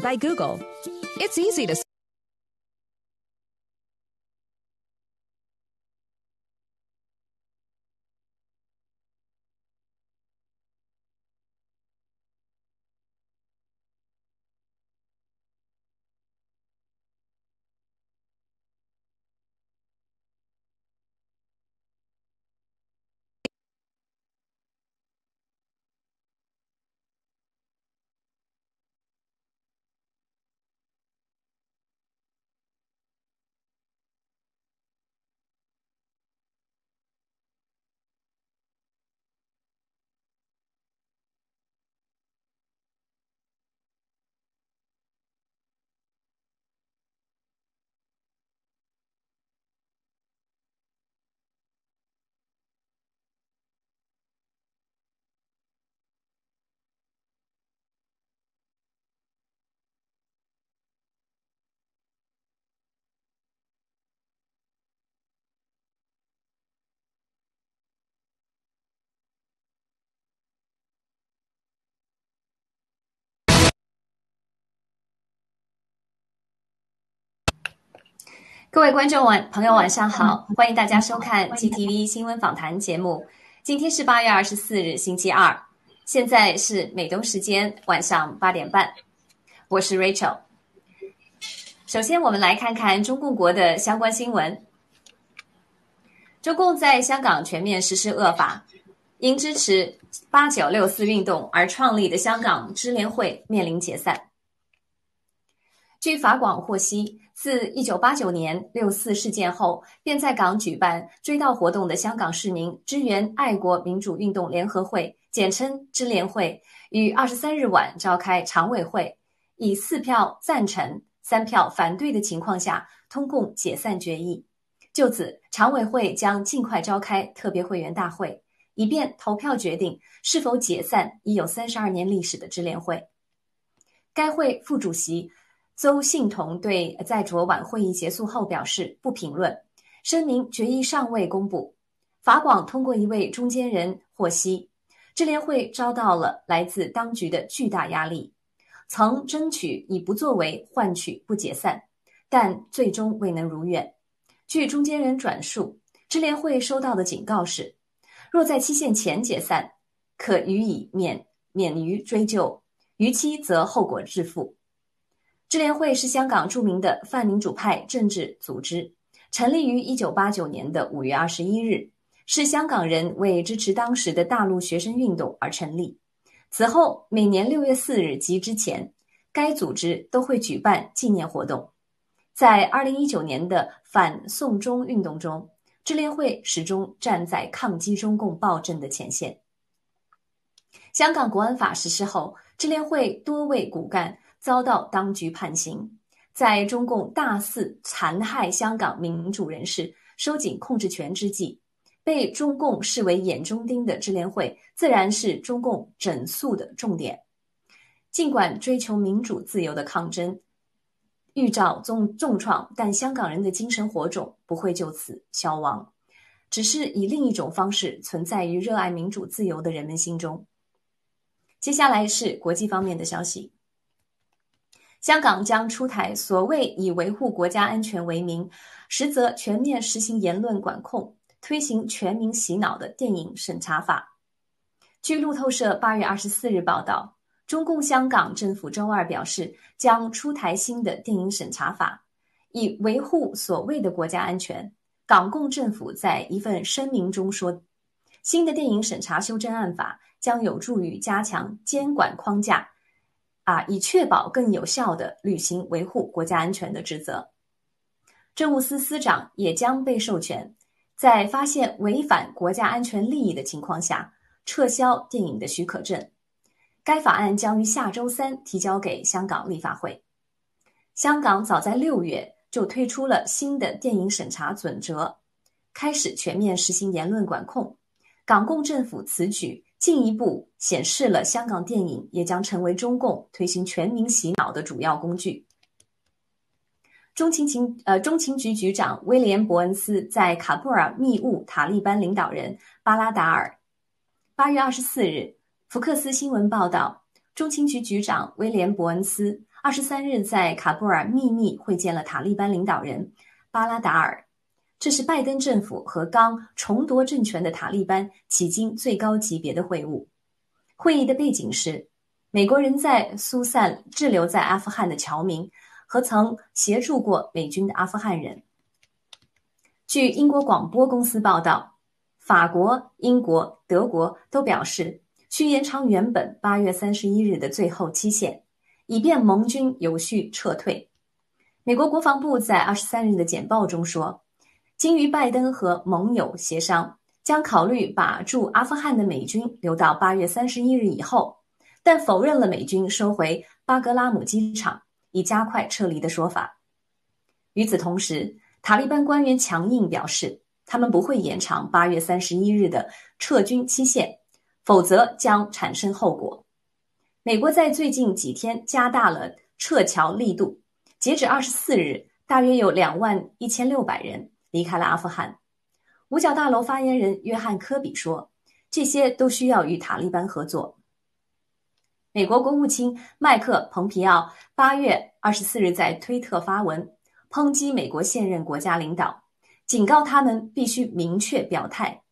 by Google. It's easy to “各位观众晚朋友晚上好，欢迎大家收看 GTV 新闻访谈节目。今天是八月二十四日，星期二，现在是美东时间晚上八点半。我是 Rachel。首先，我们来看看中共国的相关新闻。中共在香港全面实施恶法，因支持八九六四运动而创立的香港支联会面临解散。据法广获悉，自一九八九年六四事件后，便在港举办追悼活动的香港市民支援爱国民主运动联合会（简称支联会）于二十三日晚召开常委会，以四票赞成、三票反对的情况下通共解散决议。就此，常委会将尽快召开特别会员大会，以便投票决定是否解散已有三十二年历史的支联会。该会副主席。邹信同对在昨晚会议结束后表示不评论，声明决议尚未公布。法广通过一位中间人获悉，支联会遭到了来自当局的巨大压力，曾争取以不作为换取不解散，但最终未能如愿。据中间人转述，支联会收到的警告是，若在期限前解散，可予以免免于追究；逾期则后果自负。智联会是香港著名的泛民主派政治组织，成立于一九八九年的五月二十一日，是香港人为支持当时的大陆学生运动而成立。此后，每年六月四日及之前，该组织都会举办纪念活动。在二零一九年的反送中运动中，智联会始终站在抗击中共暴政的前线。香港国安法实施后，智联会多位骨干。遭到当局判刑，在中共大肆残害香港民主人士、收紧控制权之际，被中共视为眼中钉的智联会，自然是中共整肃的重点。尽管追求民主自由的抗争遇遭重重创，但香港人的精神火种不会就此消亡，只是以另一种方式存在于热爱民主自由的人们心中。接下来是国际方面的消息。香港将出台所谓以维护国家安全为名，实则全面实行言论管控、推行全民洗脑的电影审查法。据路透社八月二十四日报道，中共香港政府周二表示，将出台新的电影审查法，以维护所谓的国家安全。港共政府在一份声明中说，新的电影审查修正案法将有助于加强监管框架。啊，以确保更有效地履行维护国家安全的职责。政务司司长也将被授权，在发现违反国家安全利益的情况下，撤销电影的许可证。该法案将于下周三提交给香港立法会。香港早在六月就推出了新的电影审查准则，开始全面实行言论管控。港共政府此举。进一步显示了香港电影也将成为中共推行全民洗脑的主要工具。中情情呃中情局局长威廉伯恩斯在卡布尔密晤塔利班领导人巴拉达尔。八月二十四日，福克斯新闻报道，中情局局长威廉伯恩斯二十三日在卡布尔秘密会见了塔利班领导人巴拉达尔。这是拜登政府和刚重夺政权的塔利班迄今最高级别的会晤。会议的背景是，美国人在疏散滞留在阿富汗的侨民和曾协助过美军的阿富汗人。据英国广播公司报道，法国、英国、德国都表示需延长原本八月三十一日的最后期限，以便盟军有序撤退。美国国防部在二十三日的简报中说。经与拜登和盟友协商，将考虑把驻阿富汗的美军留到八月三十一日以后，但否认了美军收回巴格拉姆机场以加快撤离的说法。与此同时，塔利班官员强硬表示，他们不会延长八月三十一日的撤军期限，否则将产生后果。美国在最近几天加大了撤侨力度，截止二十四日，大约有两万一千六百人。离开了阿富汗，五角大楼发言人约翰·科比说：“这些都需要与塔利班合作。”美国国务卿麦克·蓬皮奥八月二十四日在推特发文抨击美国现任国家领导，警告他们必须明确表态：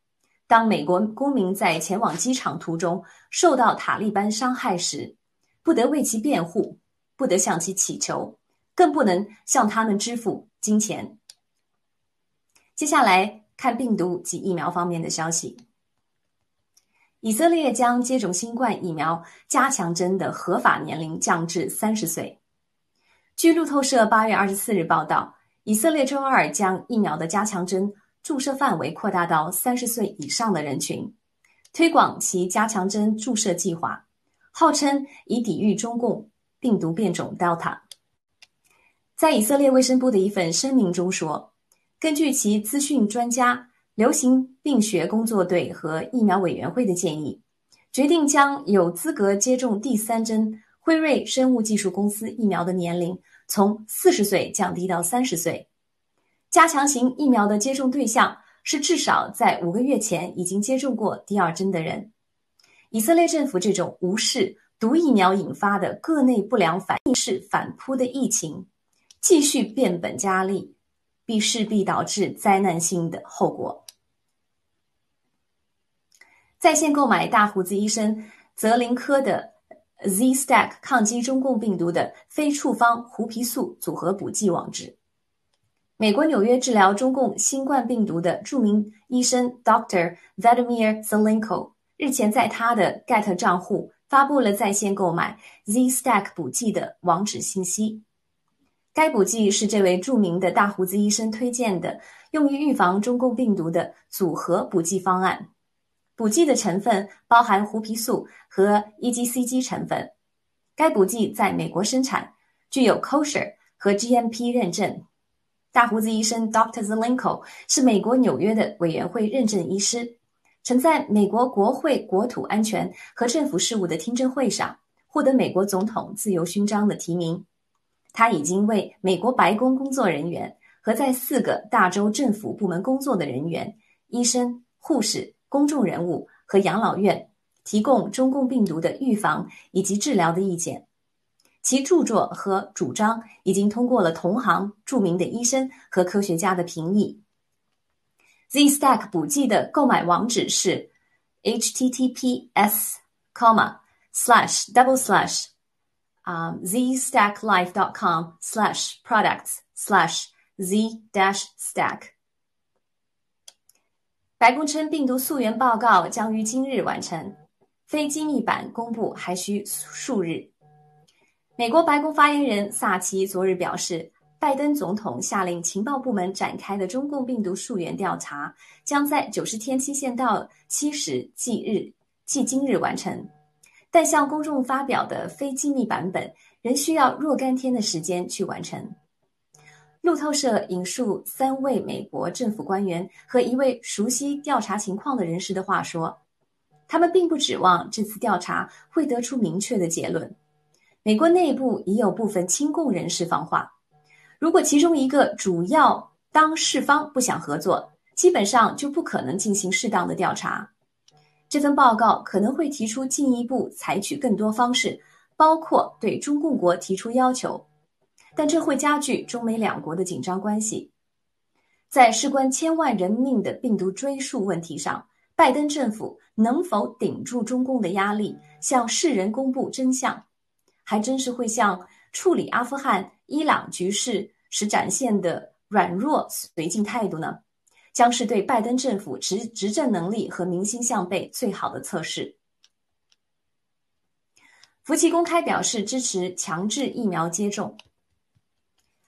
当美国公民在前往机场途中受到塔利班伤害时，不得为其辩护，不得向其乞求，更不能向他们支付金钱。接下来看病毒及疫苗方面的消息。以色列将接种新冠疫苗加强针的合法年龄降至三十岁。据路透社八月二十四日报道，以色列周二将疫苗的加强针注射范围扩大到三十岁以上的人群，推广其加强针注射计划，号称以抵御中共病毒变种 Delta。在以色列卫生部的一份声明中说。根据其资讯专家、流行病学工作队和疫苗委员会的建议，决定将有资格接种第三针辉瑞生物技术公司疫苗的年龄从四十岁降低到三十岁。加强型疫苗的接种对象是至少在五个月前已经接种过第二针的人。以色列政府这种无视毒疫苗引发的各内不良反应式反扑的疫情，继续变本加厉。必势必导致灾难性的后果。在线购买大胡子医生泽林科的 Z Stack 抗击中共病毒的非处方胡皮素组合补剂网址。美国纽约治疗中共新冠病毒的著名医生 Dr. Vladimir Zelenko 日前在他的 Get 账户发布了在线购买 Z Stack 补剂的网址信息。该补剂是这位著名的大胡子医生推荐的，用于预防中共病毒的组合补剂方案。补剂的成分包含胡皮素和 EGCG 成分。该补剂在美国生产，具有 Kosher 和 GMP 认证。大胡子医生 Dr. Zelenko 是美国纽约的委员会认证医师，曾在美国国会国土安全和政府事务的听证会上获得美国总统自由勋章的提名。他已经为美国白宫工作人员和在四个大洲政府部门工作的人员、医生、护士、公众人物和养老院提供中共病毒的预防以及治疗的意见。其著作和主张已经通过了同行著名的医生和科学家的评议。Z Stack 补剂的购买网址是 https:,slash double slash 啊，zstacklife.com/slash products/slash z-stack。白宫称，病毒溯源报告将于今日完成，非机密版公布还需数日。美国白宫发言人萨奇昨日表示，拜登总统下令情报部门展开的中共病毒溯源调查，将在九十天期限到期时即日即今日完成。但向公众发表的非机密版本仍需要若干天的时间去完成。路透社引述三位美国政府官员和一位熟悉调查情况的人士的话说：“他们并不指望这次调查会得出明确的结论。美国内部已有部分亲共人士放话，如果其中一个主要当事方不想合作，基本上就不可能进行适当的调查。”这份报告可能会提出进一步采取更多方式包括对中共国提出要求，但这会加剧中美两国的紧张关系。在事关千万人命的病毒追溯问题上，拜登政府能否顶住中共的压力，向世人公布真相，还真是会像处理阿富汗、伊朗局势时展现的软弱绥靖态度呢？将是对拜登政府执执政能力和民心向背最好的测试。福奇公开表示支持强制疫苗接种。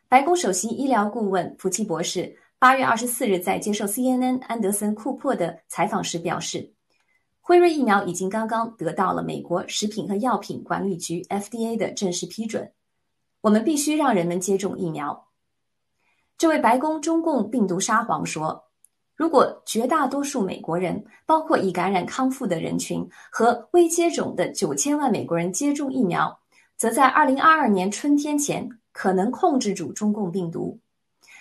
白宫首席医疗顾问福奇博士八月二十四日在接受 CNN 安德森库珀的采访时表示，辉瑞疫苗已经刚刚得到了美国食品和药品管理局 FDA 的正式批准。我们必须让人们接种疫苗。这位白宫中共病毒沙皇说。如果绝大多数美国人，包括已感染康复的人群和未接种的九千万美国人接种疫苗，则在二零二二年春天前可能控制住中共病毒。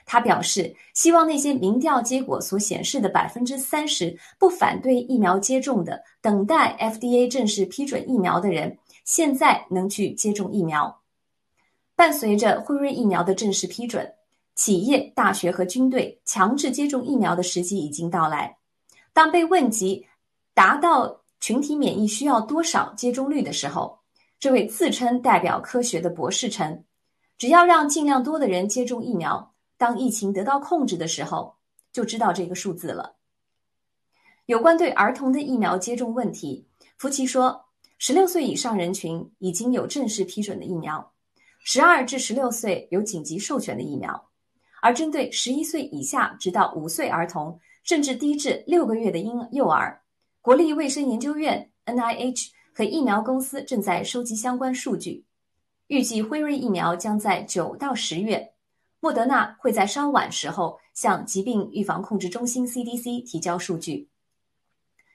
他表示，希望那些民调结果所显示的百分之三十不反对疫苗接种的、等待 FDA 正式批准疫苗的人，现在能去接种疫苗。伴随着辉瑞疫苗的正式批准。企业、大学和军队强制接种疫苗的时机已经到来。当被问及达到群体免疫需要多少接种率的时候，这位自称代表科学的博士称：“只要让尽量多的人接种疫苗，当疫情得到控制的时候，就知道这个数字了。”有关对儿童的疫苗接种问题，福奇说：“十六岁以上人群已经有正式批准的疫苗，十二至十六岁有紧急授权的疫苗。”而针对十一岁以下直到五岁儿童，甚至低至六个月的婴幼儿，国立卫生研究院 （NIH） 和疫苗公司正在收集相关数据。预计辉瑞疫苗将在九到十月，莫德纳会在稍晚时候向疾病预防控制中心 （CDC） 提交数据。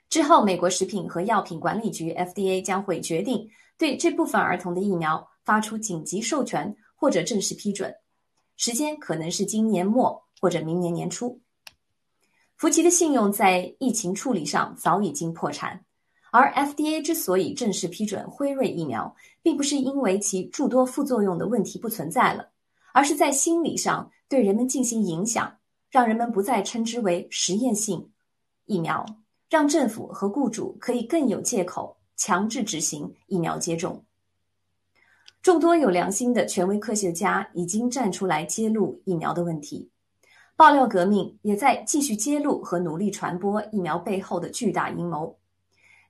之后，美国食品和药品管理局 （FDA） 将会决定对这部分儿童的疫苗发出紧急授权或者正式批准。时间可能是今年末或者明年年初。福奇的信用在疫情处理上早已经破产，而 FDA 之所以正式批准辉瑞疫苗，并不是因为其诸多副作用的问题不存在了，而是在心理上对人们进行影响，让人们不再称之为实验性疫苗，让政府和雇主可以更有借口强制执行疫苗接种。众多有良心的权威科学家已经站出来揭露疫苗的问题，爆料革命也在继续揭露和努力传播疫苗背后的巨大阴谋。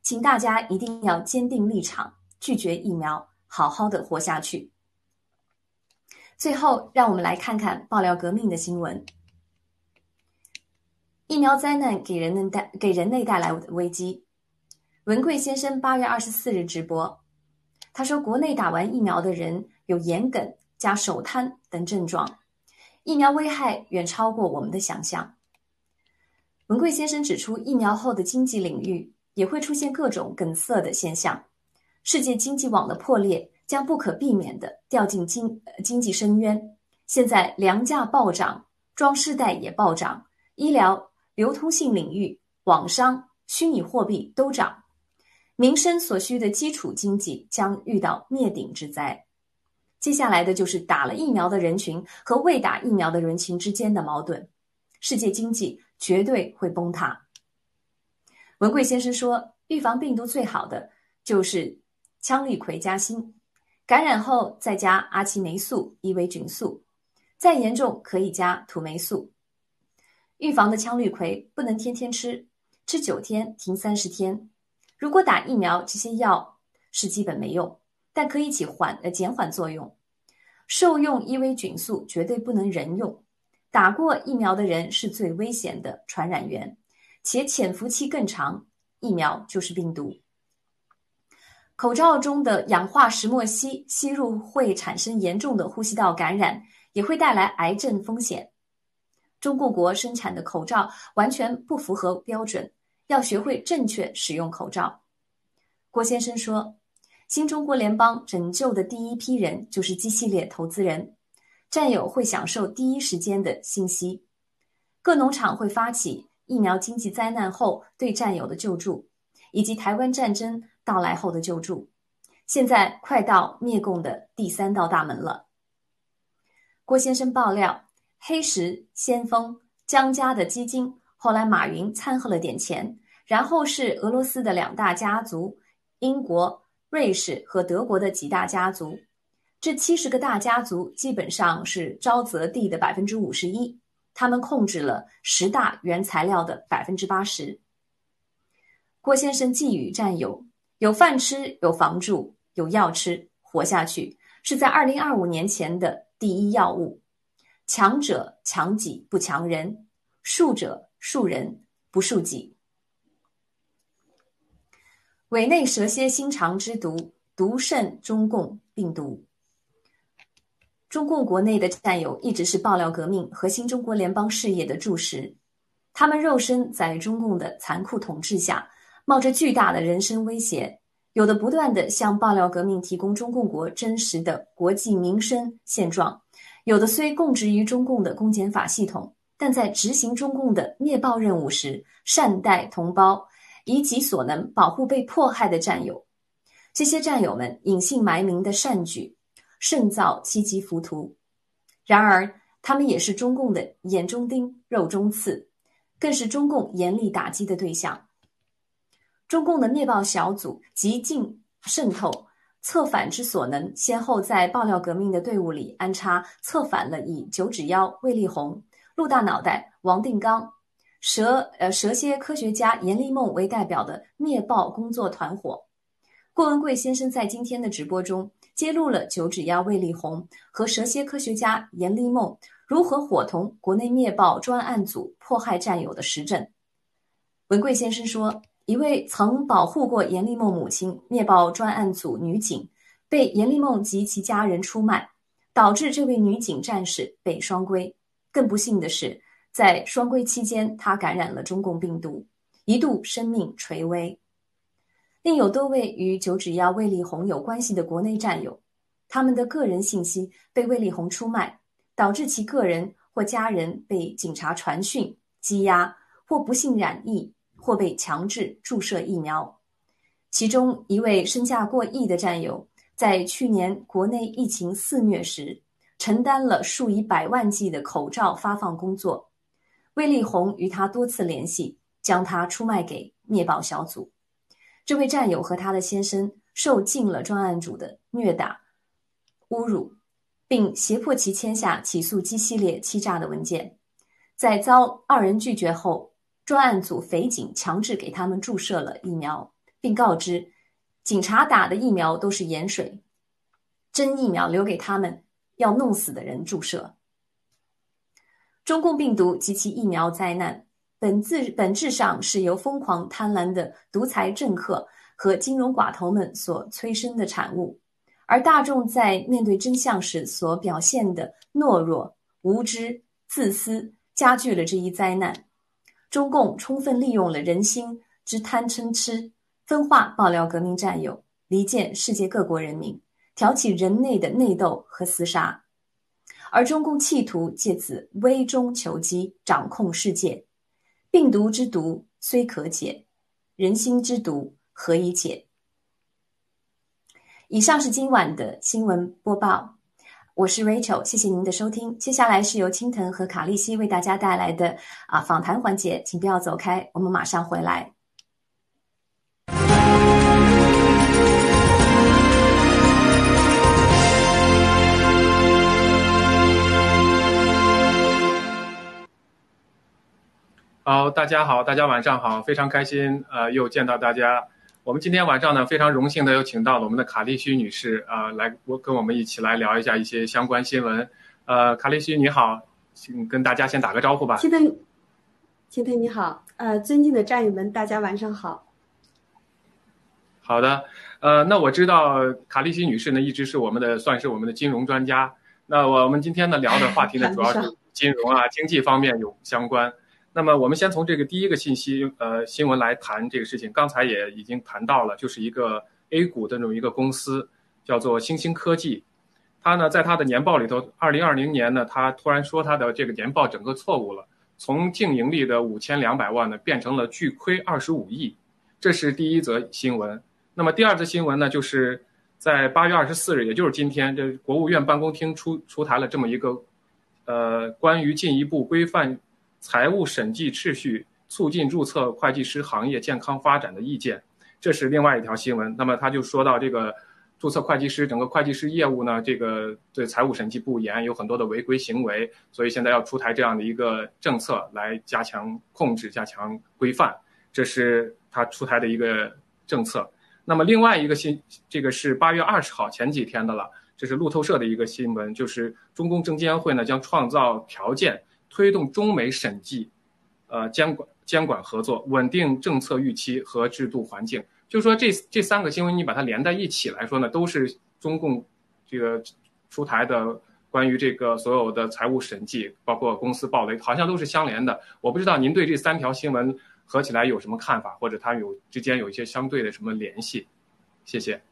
请大家一定要坚定立场，拒绝疫苗，好好的活下去。最后，让我们来看看爆料革命的新闻：疫苗灾难给人类带给人类带来的危机。文贵先生八月二十四日直播。他说，国内打完疫苗的人有眼梗加手瘫等症状，疫苗危害远超过我们的想象。文贵先生指出，疫苗后的经济领域也会出现各种梗塞的现象，世界经济网的破裂将不可避免地掉进经经济深渊。现在粮价暴涨，装饰袋也暴涨，医疗、流通性领域、网商、虚拟货币都涨。民生所需的基础经济将遇到灭顶之灾，接下来的就是打了疫苗的人群和未打疫苗的人群之间的矛盾，世界经济绝对会崩塌。文贵先生说，预防病毒最好的就是羟氯喹加锌，感染后再加阿奇霉素、伊维菌素，再严重可以加土霉素。预防的羟氯喹不能天天吃，吃九天停三十天。如果打疫苗，这些药是基本没用，但可以起缓呃减缓作用。受用伊维菌素绝对不能人用，打过疫苗的人是最危险的传染源，且潜伏期更长。疫苗就是病毒。口罩中的氧化石墨烯吸入会产生严重的呼吸道感染，也会带来癌症风险。中共国生产的口罩完全不符合标准。要学会正确使用口罩。郭先生说：“新中国联邦拯救的第一批人就是机系列投资人，战友会享受第一时间的信息。各农场会发起疫苗经济灾难后对战友的救助，以及台湾战争到来后的救助。现在快到灭共的第三道大门了。郭先生爆料，黑石、先锋、江家的基金，后来马云掺和了点钱，然后是俄罗斯的两大家族，英国、瑞士和德国的几大家族。这七十个大家族基本上是沼泽地的百分之五十一，他们控制了十大原材料的百分之八十。郭先生寄语战友：有饭吃，有房住，有药吃，活下去是在二零二五年前的第一要务。强者强己不强人，术者术人不术己。委内蛇蝎心肠之毒，毒胜中共病毒。中共国内的战友一直是爆料革命和新中国联邦事业的柱石，他们肉身在中共的残酷统治下。冒着巨大的人身威胁，有的不断的向爆料革命提供中共国真实的国际民生现状，有的虽供职于中共的公检法系统，但在执行中共的灭暴任务时，善待同胞，以己所能保护被迫害的战友。这些战友们隐姓埋名的善举，胜造七级浮屠。然而，他们也是中共的眼中钉、肉中刺，更是中共严厉打击的对象。中共的灭暴小组极尽渗透、策反之所能，先后在爆料革命的队伍里安插、策反了以九指妖魏立红、陆大脑袋王定刚、蛇呃蛇蝎科学家阎立梦为代表的灭暴工作团伙。郭文贵先生在今天的直播中揭露了九指妖魏立红和蛇蝎科学家阎立梦如何伙同国内灭暴专案组迫害战友的实证。文贵先生说。一位曾保护过阎立梦母亲灭暴专案组女警，被阎立梦及其家人出卖，导致这位女警战士被双规。更不幸的是，在双规期间，他感染了中共病毒，一度生命垂危。另有多位与九指妖魏力宏有关系的国内战友，他们的个人信息被魏力宏出卖，导致其个人或家人被警察传讯羁押，或不幸染疫。或被强制注射疫苗，其中一位身价过亿的战友，在去年国内疫情肆虐时，承担了数以百万计的口罩发放工作。魏立红与他多次联系，将他出卖给灭暴小组。这位战友和他的先生受尽了专案组的虐打、侮辱，并胁迫其签下起诉机系列欺诈的文件。在遭二人拒绝后。专案组匪警强制给他们注射了疫苗，并告知警察打的疫苗都是盐水，真疫苗留给他们要弄死的人注射。中共病毒及其疫苗灾难，本质本质上是由疯狂贪婪的独裁政客和金融寡头们所催生的产物，而大众在面对真相时所表现的懦弱、无知、自私，加剧了这一灾难。中共充分利用了人心之贪嗔痴，分化爆料革命战友，离间世界各国人民，挑起人内的内斗和厮杀。而中共企图借此危中求机，掌控世界。病毒之毒虽可解，人心之毒何以解？以上是今晚的新闻播报。我是 Rachel，谢谢您的收听。接下来是由青藤和卡利西为大家带来的啊访谈环节，请不要走开，我们马上回来。好，大家好，大家晚上好，非常开心，呃，又见到大家。我们今天晚上呢，非常荣幸的又请到了我们的卡利须女士啊，来我跟我们一起来聊一下一些相关新闻。呃，卡利须你好，请跟大家先打个招呼吧。青藤，青藤你好，呃，尊敬的战友们，大家晚上好。好的，呃，那我知道卡利西女士呢，一直是我们的算是我们的金融专家。那我们今天呢聊的话题呢，主要是金融啊、经济方面有相关。那么我们先从这个第一个信息，呃，新闻来谈这个事情。刚才也已经谈到了，就是一个 A 股的这么一个公司，叫做星星科技。它呢，在它的年报里头，二零二零年呢，它突然说它的这个年报整个错误了，从净盈利的五千两百万呢，变成了巨亏二十五亿。这是第一则新闻。那么第二则新闻呢，就是在八月二十四日，也就是今天，这国务院办公厅出出台了这么一个，呃，关于进一步规范财务审计秩序、促进注册会计师行业健康发展的意见。这是另外一条新闻。那么他就说到这个注册会计师整个会计师业务呢，这个对财务审计不严，有很多的违规行为，所以现在要出台这样的一个政策来加强控制、加强规范。这是他出台的一个政策。那么另外一个新，这个是八月二十号前几天的了，这是路透社的一个新闻，就是中共证监会呢将创造条件，推动中美审计，呃监管监管合作，稳定政策预期和制度环境。就说这这三个新闻你把它连在一起来说呢，都是中共这个出台的关于这个所有的财务审计，包括公司暴雷，好像都是相连的。我不知道您对这三条新闻。合起来有什么看法，或者它有之间有一些相对的什么联系？谢谢。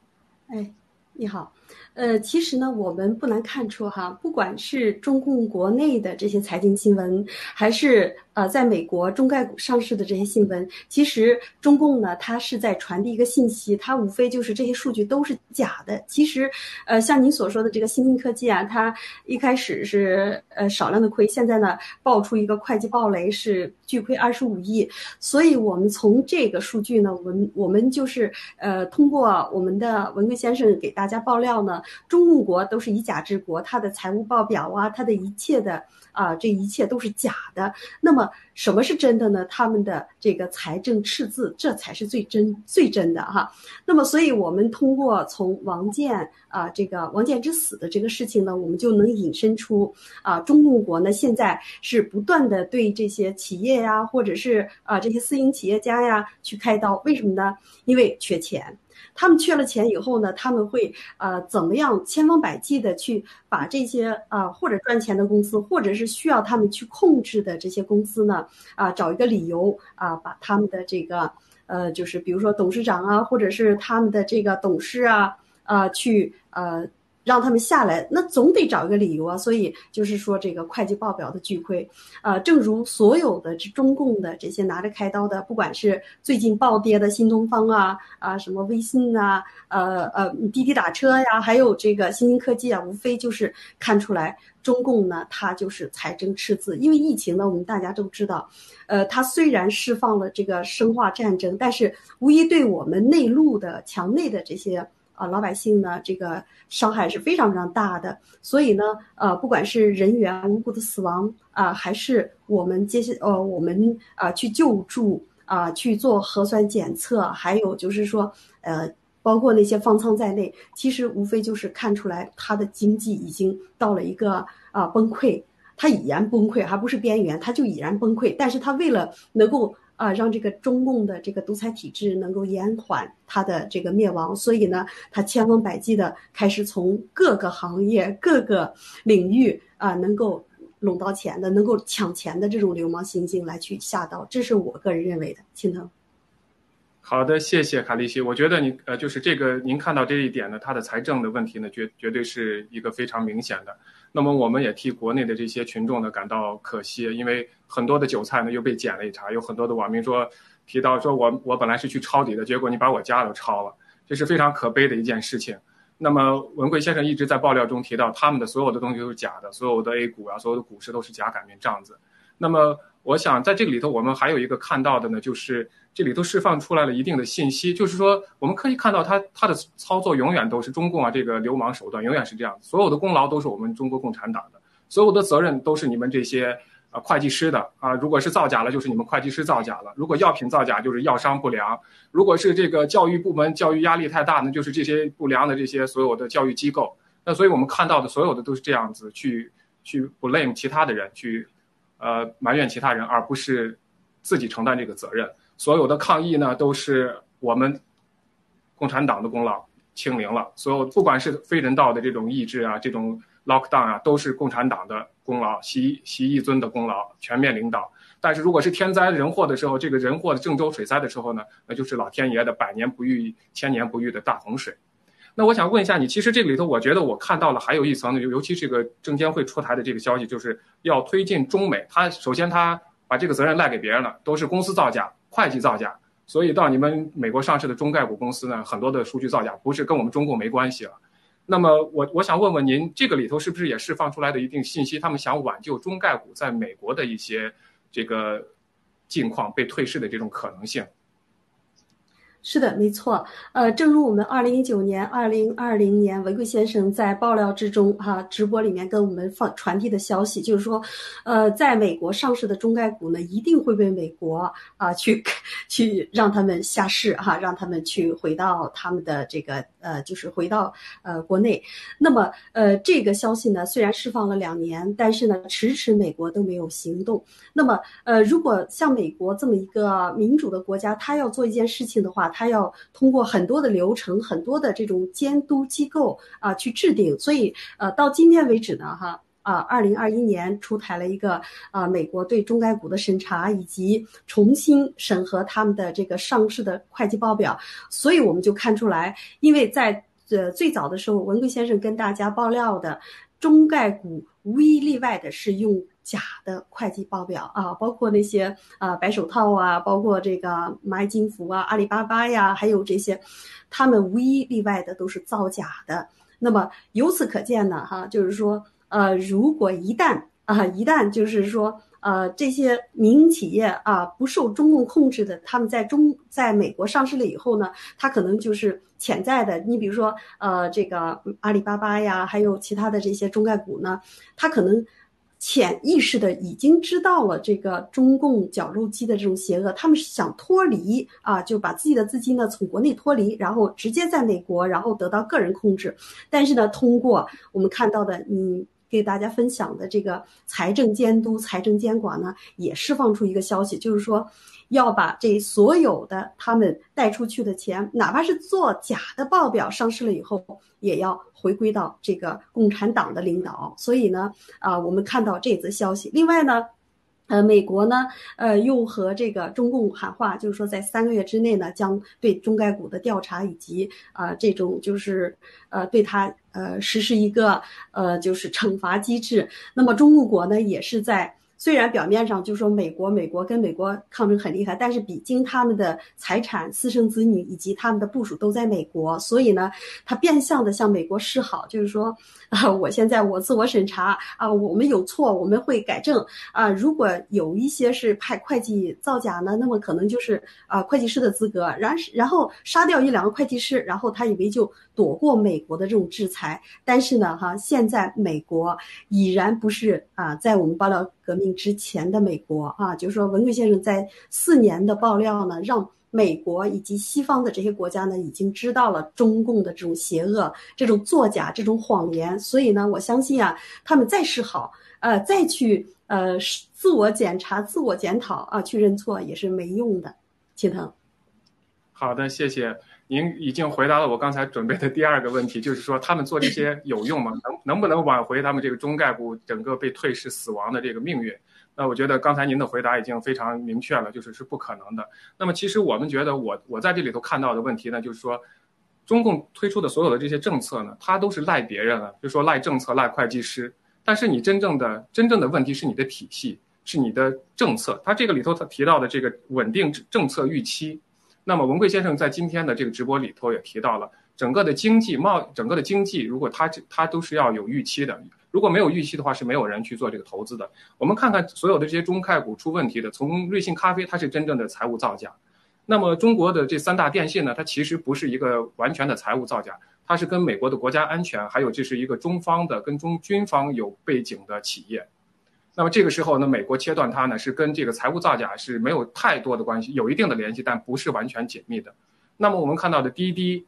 哎，你好。呃，其实呢，我们不难看出哈，不管是中共国内的这些财经新闻，还是呃，在美国中概股上市的这些新闻，其实中共呢，它是在传递一个信息，它无非就是这些数据都是假的。其实，呃，像您所说的这个新兴科技啊，它一开始是呃少量的亏，现在呢爆出一个会计暴雷是巨亏二十五亿。所以我们从这个数据呢，我们我们就是呃通过我们的文贵先生给大家爆料到呢。中共国都是以假治国，它的财务报表啊，它的一切的啊，这一切都是假的。那么什么是真的呢？他们的这个财政赤字，这才是最真最真的哈。那么，所以我们通过从王建啊，这个王建之死的这个事情呢，我们就能引申出啊，中共国呢现在是不断的对这些企业呀，或者是啊这些私营企业家呀去开刀。为什么呢？因为缺钱。他们缺了钱以后呢，他们会呃怎么样千方百计的去把这些啊或者赚钱的公司，或者是需要他们去控制的这些公司呢啊找一个理由啊把他们的这个呃就是比如说董事长啊，或者是他们的这个董事啊啊去呃。让他们下来，那总得找一个理由啊。所以就是说，这个会计报表的巨亏，啊，正如所有的这中共的这些拿着开刀的，不管是最近暴跌的新东方啊，啊，什么微信啊，呃呃，滴滴打车呀，还有这个新兴科技啊，无非就是看出来中共呢，它就是财政赤字。因为疫情呢，我们大家都知道，呃，它虽然释放了这个生化战争，但是无疑对我们内陆的强内的这些。啊，老百姓呢，这个伤害是非常非常大的，所以呢，呃，不管是人员无辜的死亡啊，还是我们接下呃，我们啊去救助啊，去做核酸检测，还有就是说，呃，包括那些方舱在内，其实无非就是看出来他的经济已经到了一个啊崩溃，他已然崩溃，还不是边缘，他就已然崩溃，但是他为了能够。啊，让这个中共的这个独裁体制能够延缓它的这个灭亡，所以呢，他千方百计的开始从各个行业、各个领域啊，能够拢到钱的、能够抢钱的这种流氓行径来去下刀，这是我个人认为的。青藤，好的，谢谢卡利西。我觉得你呃，就是这个您看到这一点呢，它的财政的问题呢，绝绝对是一个非常明显的。那么我们也替国内的这些群众呢感到可惜，因为很多的韭菜呢又被捡了一茬，有很多的网民说提到说我我本来是去抄底的，结果你把我家都抄了，这是非常可悲的一件事情。那么文贵先生一直在爆料中提到，他们的所有的东西都是假的，所有的 A 股啊，所有的股市都是假擀面杖子。那么我想在这个里头，我们还有一个看到的呢，就是。这里都释放出来了一定的信息，就是说，我们可以看到，他他的操作永远都是中共啊，这个流氓手段永远是这样，所有的功劳都是我们中国共产党的，所有的责任都是你们这些啊会计师的啊，如果是造假了，就是你们会计师造假了；如果药品造假，就是药商不良；如果是这个教育部门教育压力太大，那就是这些不良的这些所有的教育机构。那所以我们看到的所有的都是这样子去去 blame 其他的人，去呃埋怨其他人，而不是自己承担这个责任。所有的抗议呢，都是我们共产党的功劳，清零了。所有不管是非人道的这种抑制啊，这种 lockdown 啊，都是共产党的功劳，习习一尊的功劳，全面领导。但是如果是天灾人祸的时候，这个人祸的郑州水灾的时候呢，那就是老天爷的百年不遇、千年不遇的大洪水。那我想问一下你，其实这里头，我觉得我看到了还有一层，尤尤其这个证监会出台的这个消息，就是要推进中美。他首先他把这个责任赖给别人了，都是公司造假。会计造假所以到你们美国上市的中概股公司呢，很多的数据造假不是跟我们中共没关系了。那么我我想问问您，这个里头是不是也释放出来的一定信息？他们想挽救中概股在美国的一些这个境况被退市的这种可能性？是的，没错。呃，正如我们二零一九年、二零二零年文贵先生在爆料之中哈直播里面跟我们放传递的消息，就是说，呃，在美国上市的中概股呢，一定会被美国啊去 去让他们下市哈，让他们去回到他们的这个呃，就是回到呃国内。那么呃，这个消息呢，虽然释放了两年，但是呢，迟迟美国都没有行动。那么呃，如果像美国这么一个民主的国家，他要做一件事情的话，他要通过很多的流程、很多的这种监督机构啊去制定，所以呃到今天为止呢，哈啊，二零二一年出台了一个啊美国对中概股的审查以及重新审核他们的这个上市的会计报表，所以我们就看出来，因为在呃最早的时候，文贵先生跟大家爆料的中概股无一例外的是用。假的会计报表啊，包括那些啊白手套啊，包括这个蚂蚁金服啊、阿里巴巴呀，还有这些，他们无一例外的都是造假的。那么由此可见呢，哈，就是说，呃，如果一旦啊，一旦就是说，呃，这些民营企业啊不受中共控制的，他们在中在美国上市了以后呢，它可能就是潜在的。你比如说，呃，这个阿里巴巴呀，还有其他的这些中概股呢，它可能。潜意识的已经知道了这个中共绞肉机的这种邪恶，他们是想脱离啊，就把自己的资金呢从国内脱离，然后直接在美国，然后得到个人控制。但是呢，通过我们看到的你给大家分享的这个财政监督、财政监管呢，也释放出一个消息，就是说。要把这所有的他们贷出去的钱，哪怕是做假的报表上市了以后，也要回归到这个共产党的领导。所以呢，啊，我们看到这则消息。另外呢，呃，美国呢，呃，又和这个中共喊话，就是说在三个月之内呢，将对中概股的调查以及啊这种就是呃对他呃实施一个呃就是惩罚机制。那么中共国呢，也是在。虽然表面上就说美国，美国跟美国抗争很厉害，但是比经他们的财产、私生子女以及他们的部署都在美国，所以呢，他变相的向美国示好，就是说，啊，我现在我自我审查啊，我们有错，我们会改正啊。如果有一些是派会计造假呢，那么可能就是啊会计师的资格，然然后杀掉一两个会计师，然后他以为就躲过美国的这种制裁。但是呢，哈，现在美国已然不是啊，在我们爆料。革命之前的美国啊，就是说文贵先生在四年的爆料呢，让美国以及西方的这些国家呢，已经知道了中共的这种邪恶、这种作假、这种谎言。所以呢，我相信啊，他们再示好，呃，再去呃自我检查、自我检讨啊，去认错也是没用的。青藤，好的，谢谢。您已经回答了我刚才准备的第二个问题，就是说他们做这些 有用吗？能能不能挽回他们这个中概股整个被退市死亡的这个命运？那我觉得刚才您的回答已经非常明确了，就是是不可能的。那么其实我们觉得，我我在这里头看到的问题呢，就是说，中共推出的所有的这些政策呢，它都是赖别人了，就说赖政策、赖会计师。但是你真正的真正的问题是你的体系，是你的政策。它这个里头它提到的这个稳定政策预期。那么文贵先生在今天的这个直播里头也提到了，整个的经济贸，整个的经济，如果它它都是要有预期的，如果没有预期的话，是没有人去做这个投资的。我们看看所有的这些中概股出问题的，从瑞幸咖啡，它是真正的财务造假。那么中国的这三大电信呢，它其实不是一个完全的财务造假，它是跟美国的国家安全，还有这是一个中方的跟中军方有背景的企业。那么这个时候呢，美国切断它呢，是跟这个财务造假是没有太多的关系，有一定的联系，但不是完全紧密的。那么我们看到的滴滴，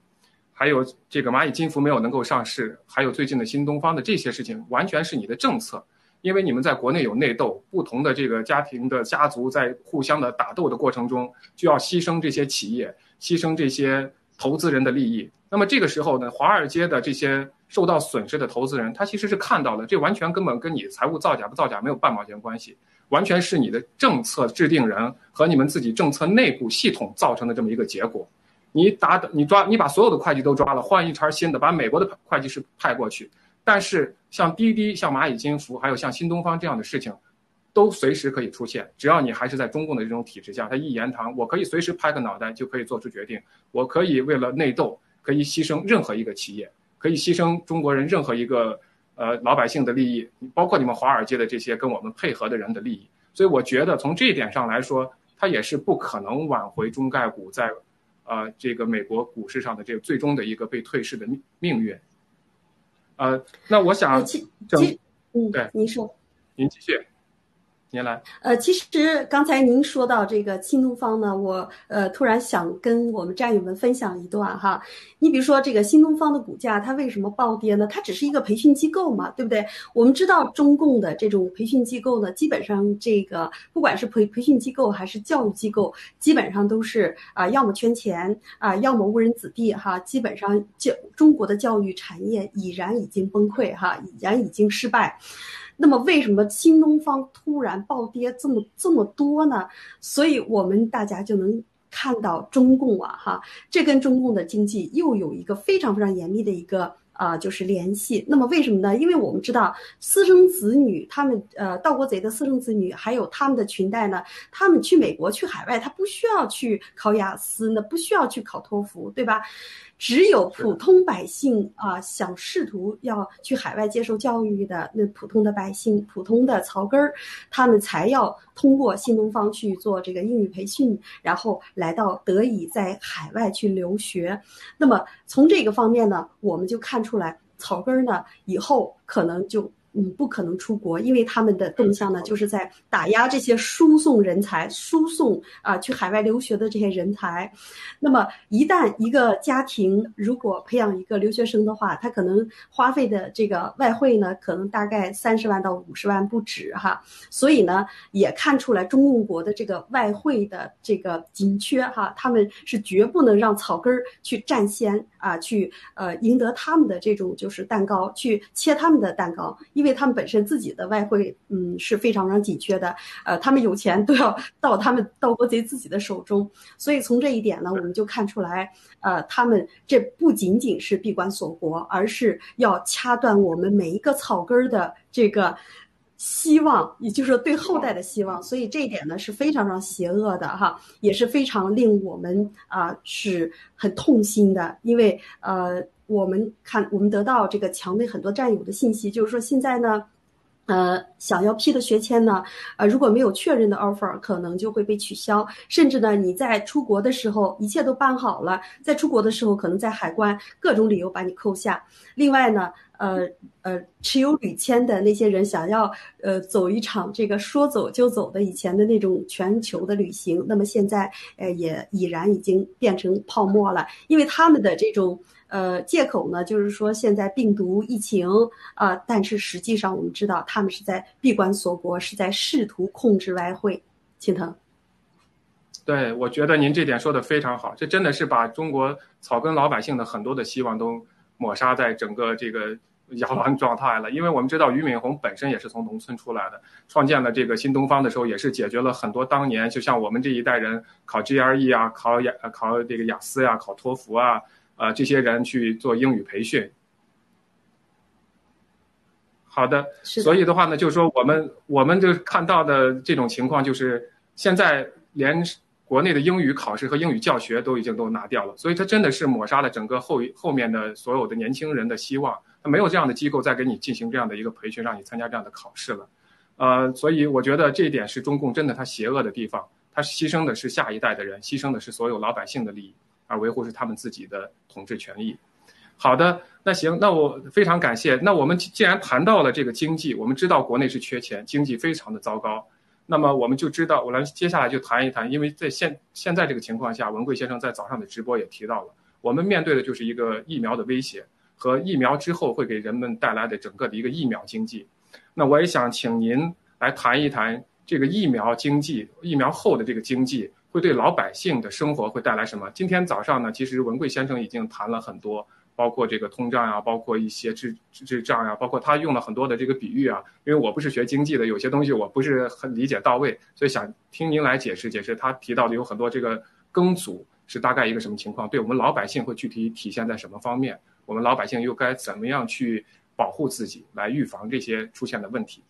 还有这个蚂蚁金服没有能够上市，还有最近的新东方的这些事情，完全是你的政策，因为你们在国内有内斗，不同的这个家庭的家族在互相的打斗的过程中，就要牺牲这些企业，牺牲这些投资人的利益。那么这个时候呢，华尔街的这些。受到损失的投资人，他其实是看到了，这完全根本跟你财务造假不造假没有半毛钱关系，完全是你的政策制定人和你们自己政策内部系统造成的这么一个结果。你打你抓你把所有的会计都抓了，换一茬新的，把美国的会计师派过去，但是像滴滴、像蚂蚁金服，还有像新东方这样的事情，都随时可以出现。只要你还是在中共的这种体制下，他一言堂，我可以随时拍个脑袋就可以做出决定，我可以为了内斗，可以牺牲任何一个企业，可以牺牲中国人任何一个呃老百姓的利益，包括你们华尔街的这些跟我们配合的人的利益。所以我觉得从这一点上来说，它也是不可能挽回中概股在，呃，这个美国股市上的这个最终的一个被退市的命命运。呃，那我想，整，嗯，对，您说，您继续。您来，呃，其实刚才您说到这个新东方呢，我呃突然想跟我们战友们分享一段哈。你比如说这个新东方的股价，它为什么暴跌呢？它只是一个培训机构嘛，对不对？我们知道中共的这种培训机构呢，基本上这个不管是培培训机构还是教育机构，基本上都是啊，要么圈钱啊，要么误人子弟哈。基本上教中国的教育产业已然已经崩溃哈，已然已经失败。那么为什么新东方突然暴跌这么这么多呢？所以我们大家就能看到中共啊，哈，这跟中共的经济又有一个非常非常严密的一个啊，就是联系。那么为什么呢？因为我们知道私生子女，他们呃盗国贼的私生子女，还有他们的裙带呢，他们去美国去海外，他不需要去考雅思，那不需要去考托福，对吧？只有普通百姓啊，想试图要去海外接受教育的那普通的百姓、普通的草根儿，他们才要通过新东方去做这个英语培训，然后来到得以在海外去留学。那么从这个方面呢，我们就看出来，草根儿呢以后可能就。嗯，不可能出国，因为他们的动向呢，就是在打压这些输送人才、输送啊去海外留学的这些人才。那么，一旦一个家庭如果培养一个留学生的话，他可能花费的这个外汇呢，可能大概三十万到五十万不止哈。所以呢，也看出来中共国的这个外汇的这个紧缺哈，他们是绝不能让草根儿去占先啊，去呃赢得他们的这种就是蛋糕，去切他们的蛋糕，因为。因为他们本身自己的外汇，嗯，是非常非常紧缺的，呃，他们有钱都要到他们盗国贼自己的手中，所以从这一点呢，我们就看出来，呃，他们这不仅仅是闭关锁国，而是要掐断我们每一个草根儿的这个希望，也就是说对后代的希望，所以这一点呢是非常非常邪恶的哈，也是非常令我们啊是很痛心的，因为呃。我们看，我们得到这个墙内很多战友的信息，就是说现在呢，呃，想要批的学签呢，呃，如果没有确认的 offer，可能就会被取消，甚至呢，你在出国的时候一切都办好了，在出国的时候可能在海关各种理由把你扣下。另外呢，呃呃，持有旅签的那些人想要呃走一场这个说走就走的以前的那种全球的旅行，那么现在呃也已然已经变成泡沫了，因为他们的这种。呃，借口呢，就是说现在病毒疫情啊，但是实际上我们知道，他们是在闭关锁国，是在试图控制外汇。青藤，对，我觉得您这点说的非常好，这真的是把中国草根老百姓的很多的希望都抹杀在整个这个 摇篮状态了。因为我们知道，俞敏洪本身也是从农村出来的，创建了这个新东方的时候，也是解决了很多当年就像我们这一代人考 GRE 啊，考雅考这个雅思呀，考托福啊。呃，这些人去做英语培训。好的，所以的话呢，就是说我们我们就看到的这种情况，就是现在连国内的英语考试和英语教学都已经都拿掉了，所以它真的是抹杀了整个后后面的所有的年轻人的希望。他没有这样的机构再给你进行这样的一个培训，让你参加这样的考试了。呃，所以我觉得这一点是中共真的他邪恶的地方，他牺牲的是下一代的人，牺牲的是所有老百姓的利益。而维护是他们自己的统治权益。好的，那行，那我非常感谢。那我们既然谈到了这个经济，我们知道国内是缺钱，经济非常的糟糕。那么我们就知道，我来接下来就谈一谈，因为在现现在这个情况下，文贵先生在早上的直播也提到了，我们面对的就是一个疫苗的威胁和疫苗之后会给人们带来的整个的一个疫苗经济。那我也想请您来谈一谈这个疫苗经济，疫苗后的这个经济。会对老百姓的生活会带来什么？今天早上呢，其实文贵先生已经谈了很多，包括这个通胀呀，包括一些滞滞胀呀，包括他用了很多的这个比喻啊。因为我不是学经济的，有些东西我不是很理解到位，所以想听您来解释解释。他提到的有很多这个耕组是大概一个什么情况？对我们老百姓会具体体现在什么方面？我们老百姓又该怎么样去保护自己，来预防这些出现的问题？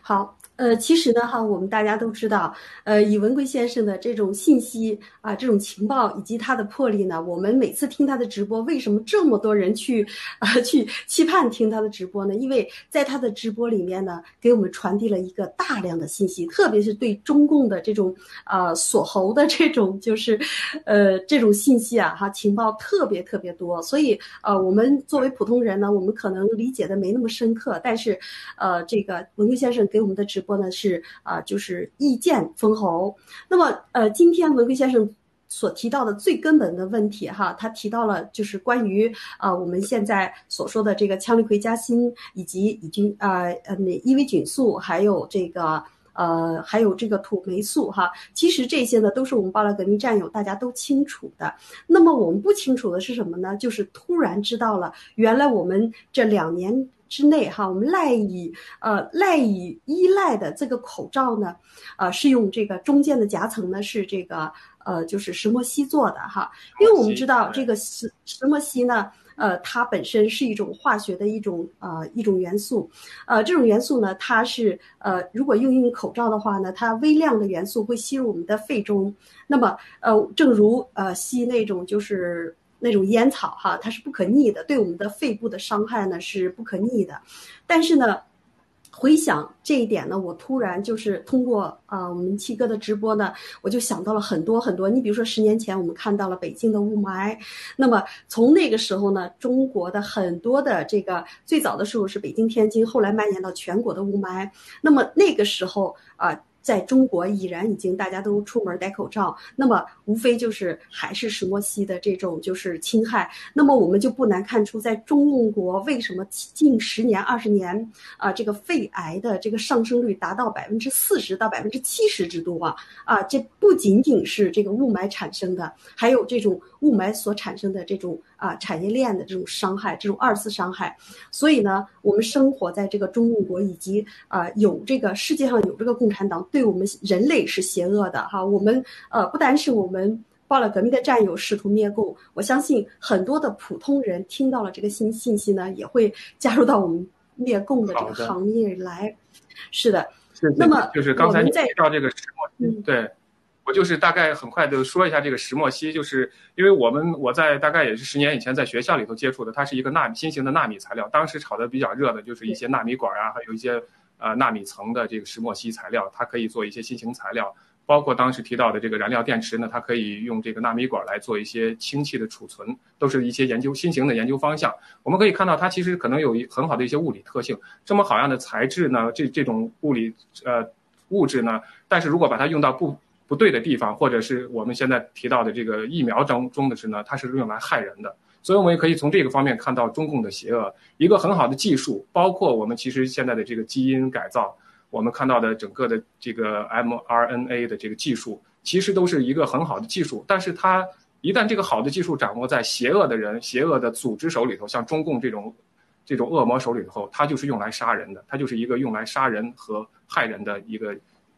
好。呃，其实呢，哈，我们大家都知道，呃，以文贵先生的这种信息啊，这种情报以及他的魄力呢，我们每次听他的直播，为什么这么多人去啊去期盼听他的直播呢？因为在他的直播里面呢，给我们传递了一个大量的信息，特别是对中共的这种啊锁喉的这种就是，呃，这种信息啊，哈，情报特别特别多，所以呃，我们作为普通人呢，我们可能理解的没那么深刻，但是，呃，这个文贵先生给我们的直播呢是啊，就是意见封喉。那么呃，今天文贵先生所提到的最根本的问题哈，他提到了就是关于啊我们现在所说的这个羟氯喹加锌以及乙菌啊呃那伊维菌素，还有这个呃还有这个土霉素哈。其实这些呢都是我们巴拉革命战友大家都清楚的。那么我们不清楚的是什么呢？就是突然知道了，原来我们这两年。之内哈，我们赖以呃赖以依赖的这个口罩呢，呃是用这个中间的夹层呢是这个呃就是石墨烯做的哈，因为我们知道这个石石墨烯呢，呃它本身是一种化学的一种呃一种元素，呃这种元素呢它是呃如果用用口罩的话呢，它微量的元素会吸入我们的肺中，那么呃正如呃吸那种就是。那种烟草哈，它是不可逆的，对我们的肺部的伤害呢是不可逆的。但是呢，回想这一点呢，我突然就是通过啊我们七哥的直播呢，我就想到了很多很多。你比如说十年前我们看到了北京的雾霾，那么从那个时候呢，中国的很多的这个最早的时候是北京、天津，后来蔓延到全国的雾霾。那么那个时候啊。在中国已然已经大家都出门戴口罩，那么无非就是还是石墨烯的这种就是侵害，那么我们就不难看出，在中国为什么近十年二十年啊这个肺癌的这个上升率达到百分之四十到百分之七十之多啊啊这不仅仅是这个雾霾产生的，还有这种雾霾所产生的这种啊产业链的这种伤害，这种二次伤害，所以呢，我们生活在这个中共国以及啊有这个世界上有这个共产党。对我们人类是邪恶的哈，我们呃不单是我们报了革命的战友试图灭共，我相信很多的普通人听到了这个新信息呢，也会 加入到我们灭共的这个行业来。是的，那么就是刚才你提到这个石墨烯，对我就是大概很快的说一下这个石墨烯，就是因为我们我在大概也是十年以前在学校里头接触的，它是一个纳米新型的纳米材料，当时炒的比较热的就是一些纳米管啊，还有一些。呃，纳米层的这个石墨烯材料，它可以做一些新型材料，包括当时提到的这个燃料电池呢，它可以用这个纳米管来做一些氢气的储存，都是一些研究新型的研究方向。我们可以看到，它其实可能有一很好的一些物理特性。这么好样的材质呢，这这种物理呃物质呢，但是如果把它用到不不对的地方，或者是我们现在提到的这个疫苗中中的是呢，它是用来害人的。所以，我们也可以从这个方面看到中共的邪恶。一个很好的技术，包括我们其实现在的这个基因改造，我们看到的整个的这个 mRNA 的这个技术，其实都是一个很好的技术。但是，它一旦这个好的技术掌握在邪恶的人、邪恶的组织手里头，像中共这种这种恶魔手里头，它就是用来杀人的，它就是一个用来杀人和害人的一个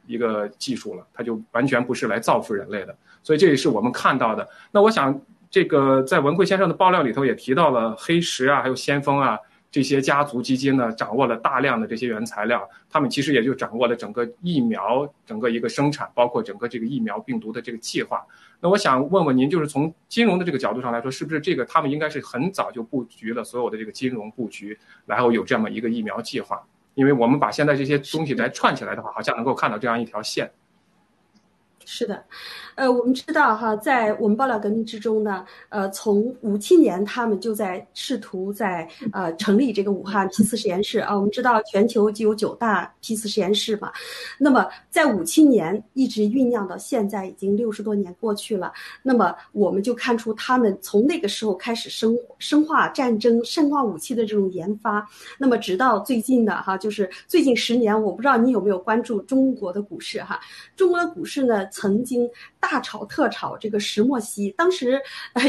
一个技术了，它就完全不是来造福人类的。所以，这也是我们看到的。那我想。这个在文贵先生的爆料里头也提到了黑石啊，还有先锋啊这些家族基金呢，掌握了大量的这些原材料，他们其实也就掌握了整个疫苗整个一个生产，包括整个这个疫苗病毒的这个计划。那我想问问您，就是从金融的这个角度上来说，是不是这个他们应该是很早就布局了所有的这个金融布局，然后有这么一个疫苗计划？因为我们把现在这些东西来串起来的话，好像能够看到这样一条线。是的。呃，我们知道哈，在我们爆料革命之中呢，呃，从五七年他们就在试图在呃成立这个武汉批次实验室啊。我们知道全球就有九大批次实验室嘛，那么在五七年一直酝酿到现在，已经六十多年过去了。那么我们就看出他们从那个时候开始生生化战争、生化武器的这种研发，那么直到最近的哈，就是最近十年，我不知道你有没有关注中国的股市哈？中国的股市呢，曾经。大炒特炒这个石墨烯，当时，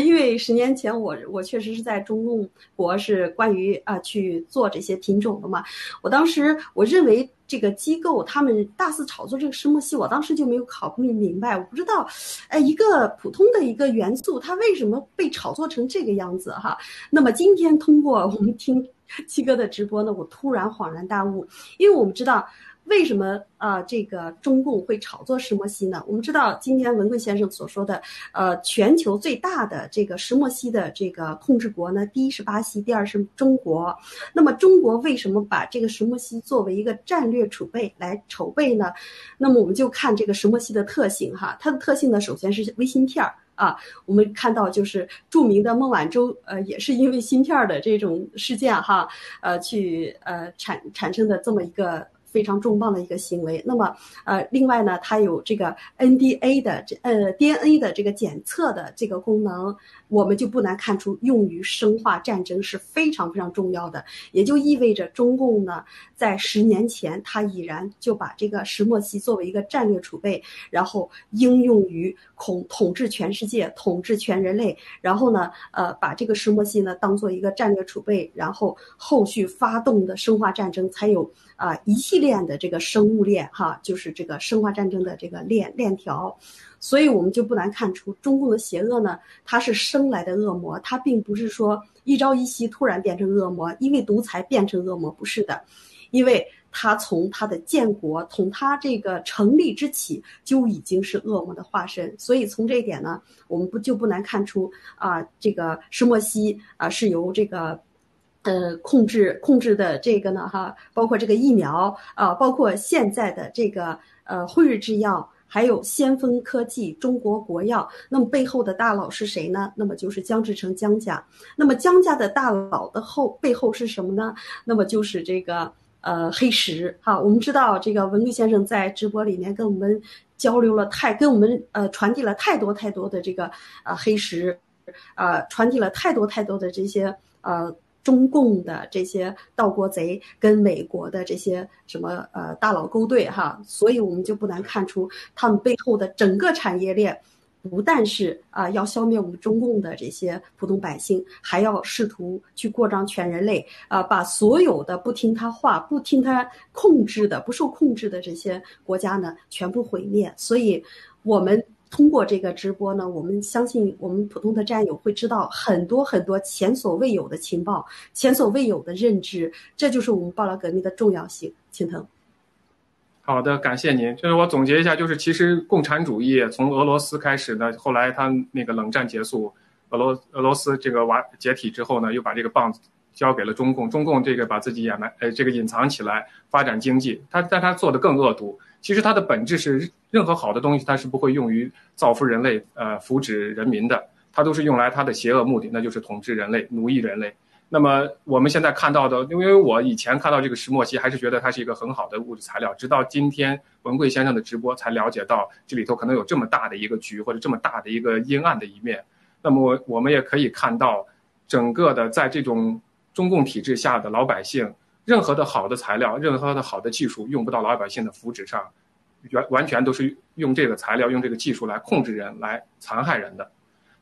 因为十年前我我确实是在中共国是关于啊去做这些品种的嘛，我当时我认为这个机构他们大肆炒作这个石墨烯，我当时就没有考虑明白，我不知道，哎，一个普通的一个元素，它为什么被炒作成这个样子哈？那么今天通过我们听七哥的直播呢，我突然恍然大悟，因为我们知道。为什么啊这个中共会炒作石墨烯呢？我们知道今天文贵先生所说的，呃，全球最大的这个石墨烯的这个控制国呢，第一是巴西，第二是中国。那么中国为什么把这个石墨烯作为一个战略储备来筹备呢？那么我们就看这个石墨烯的特性哈，它的特性呢，首先是微芯片儿。啊，我们看到就是著名的孟晚舟，呃，也是因为芯片的这种事件哈，呃，去呃产产生的这么一个。非常重磅的一个行为。那么，呃，另外呢，它有这个 NDA 的这呃 DNA 的这个检测的这个功能，我们就不难看出，用于生化战争是非常非常重要的。也就意味着中共呢，在十年前，它已然就把这个石墨烯作为一个战略储备，然后应用于统统治全世界、统治全人类。然后呢，呃，把这个石墨烯呢当做一个战略储备，然后后续发动的生化战争才有。啊，一系列的这个生物链，哈，就是这个生化战争的这个链链条，所以我们就不难看出，中共的邪恶呢，它是生来的恶魔，它并不是说一朝一夕突然变成恶魔，因为独裁变成恶魔，不是的，因为它从它的建国，从它这个成立之起就已经是恶魔的化身，所以从这一点呢，我们不就不难看出啊，这个石墨烯啊是由这个。呃，控制控制的这个呢，哈，包括这个疫苗啊，包括现在的这个呃辉瑞制药，还有先锋科技、中国国药，那么背后的大佬是谁呢？那么就是江志成江家。那么江家的大佬的后背后是什么呢？那么就是这个呃黑石哈。我们知道这个文律先生在直播里面跟我们交流了太，跟我们呃传递了太多太多的这个呃黑石，呃传递了太多太多的这些呃。中共的这些盗国贼跟美国的这些什么呃大佬勾兑哈，所以我们就不难看出他们背后的整个产业链，不但是啊要消灭我们中共的这些普通百姓，还要试图去扩张全人类啊，把所有的不听他话、不听他控制的、不受控制的这些国家呢全部毁灭。所以，我们。通过这个直播呢，我们相信我们普通的战友会知道很多很多前所未有的情报，前所未有的认知，这就是我们报道革命的重要性。青藤，好的，感谢您。就是我总结一下，就是其实共产主义从俄罗斯开始呢，后来他那个冷战结束，俄罗俄罗斯这个瓦解体之后呢，又把这个棒子交给了中共，中共这个把自己掩埋，呃，这个隐藏起来发展经济，他但他做的更恶毒。其实它的本质是，任何好的东西它是不会用于造福人类、呃福祉人民的，它都是用来它的邪恶目的，那就是统治人类、奴役人类。那么我们现在看到的，因为我以前看到这个石墨烯，还是觉得它是一个很好的物质材料，直到今天文贵先生的直播才了解到这里头可能有这么大的一个局，或者这么大的一个阴暗的一面。那么我们也可以看到，整个的在这种中共体制下的老百姓。任何的好的材料，任何的好的技术，用不到老百姓的福祉上，完完全都是用这个材料、用这个技术来控制人、来残害人的。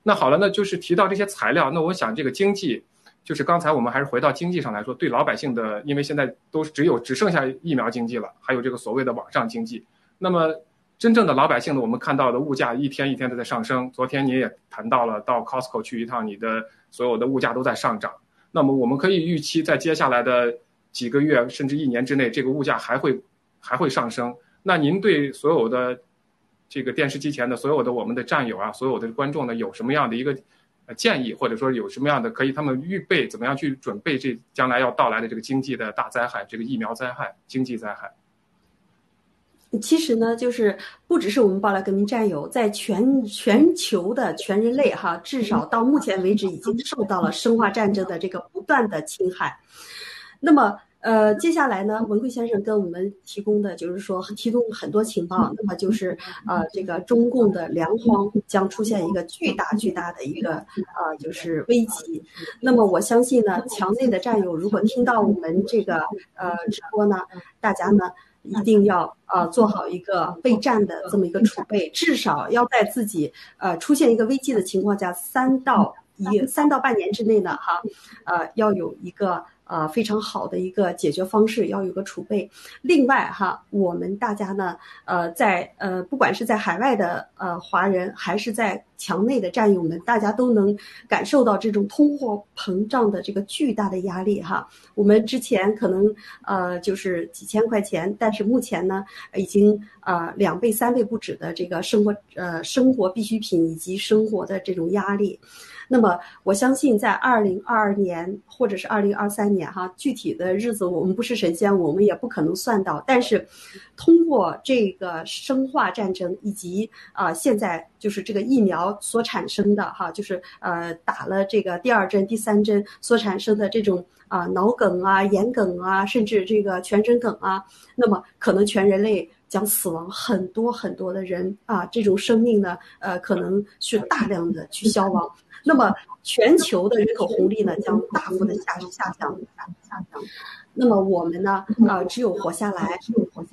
那好了，那就是提到这些材料，那我想这个经济，就是刚才我们还是回到经济上来说，对老百姓的，因为现在都只有只剩下疫苗经济了，还有这个所谓的网上经济。那么真正的老百姓呢，我们看到的物价一天一天的在上升。昨天您也谈到了，到 Costco 去一趟，你的所有的物价都在上涨。那么我们可以预期，在接下来的几个月甚至一年之内，这个物价还会还会上升。那您对所有的这个电视机前的所有的我们的战友啊，所有的观众呢，有什么样的一个建议，或者说有什么样的可以他们预备怎么样去准备这将来要到来的这个经济的大灾害，这个疫苗灾害、经济灾害？其实呢，就是不只是我们报来革命战友，在全全球的全人类哈，至少到目前为止已经受到了生化战争的这个不断的侵害。那么，呃，接下来呢，文贵先生跟我们提供的就是说，提供很多情报。那么就是，呃，这个中共的粮荒将出现一个巨大巨大的一个，呃，就是危机。那么我相信呢，墙内的战友如果听到我们这个呃直播呢，大家呢一定要呃做好一个备战的这么一个储备，至少要在自己呃出现一个危机的情况下，三到一三到半年之内呢，哈，呃，要有一个。啊，非常好的一个解决方式，要有个储备。另外哈，我们大家呢，呃，在呃，不管是在海外的呃华人，还是在墙内的战友们，大家都能感受到这种通货膨胀的这个巨大的压力哈。我们之前可能呃就是几千块钱，但是目前呢已经呃两倍三倍不止的这个生活呃生活必需品以及生活的这种压力。那么我相信，在二零二二年或者是二零二三年，哈，具体的日子我们不是神仙，我们也不可能算到。但是，通过这个生化战争以及啊，现在就是这个疫苗所产生的哈，就是呃打了这个第二针、第三针所产生的这种啊脑梗啊、眼梗啊，甚至这个全身梗啊，那么可能全人类将死亡很多很多的人啊，这种生命呢，呃，可能是大量的去消亡。那么全球的人口红利呢，将大幅的下下降。下降那么我们呢，啊，只有活下来，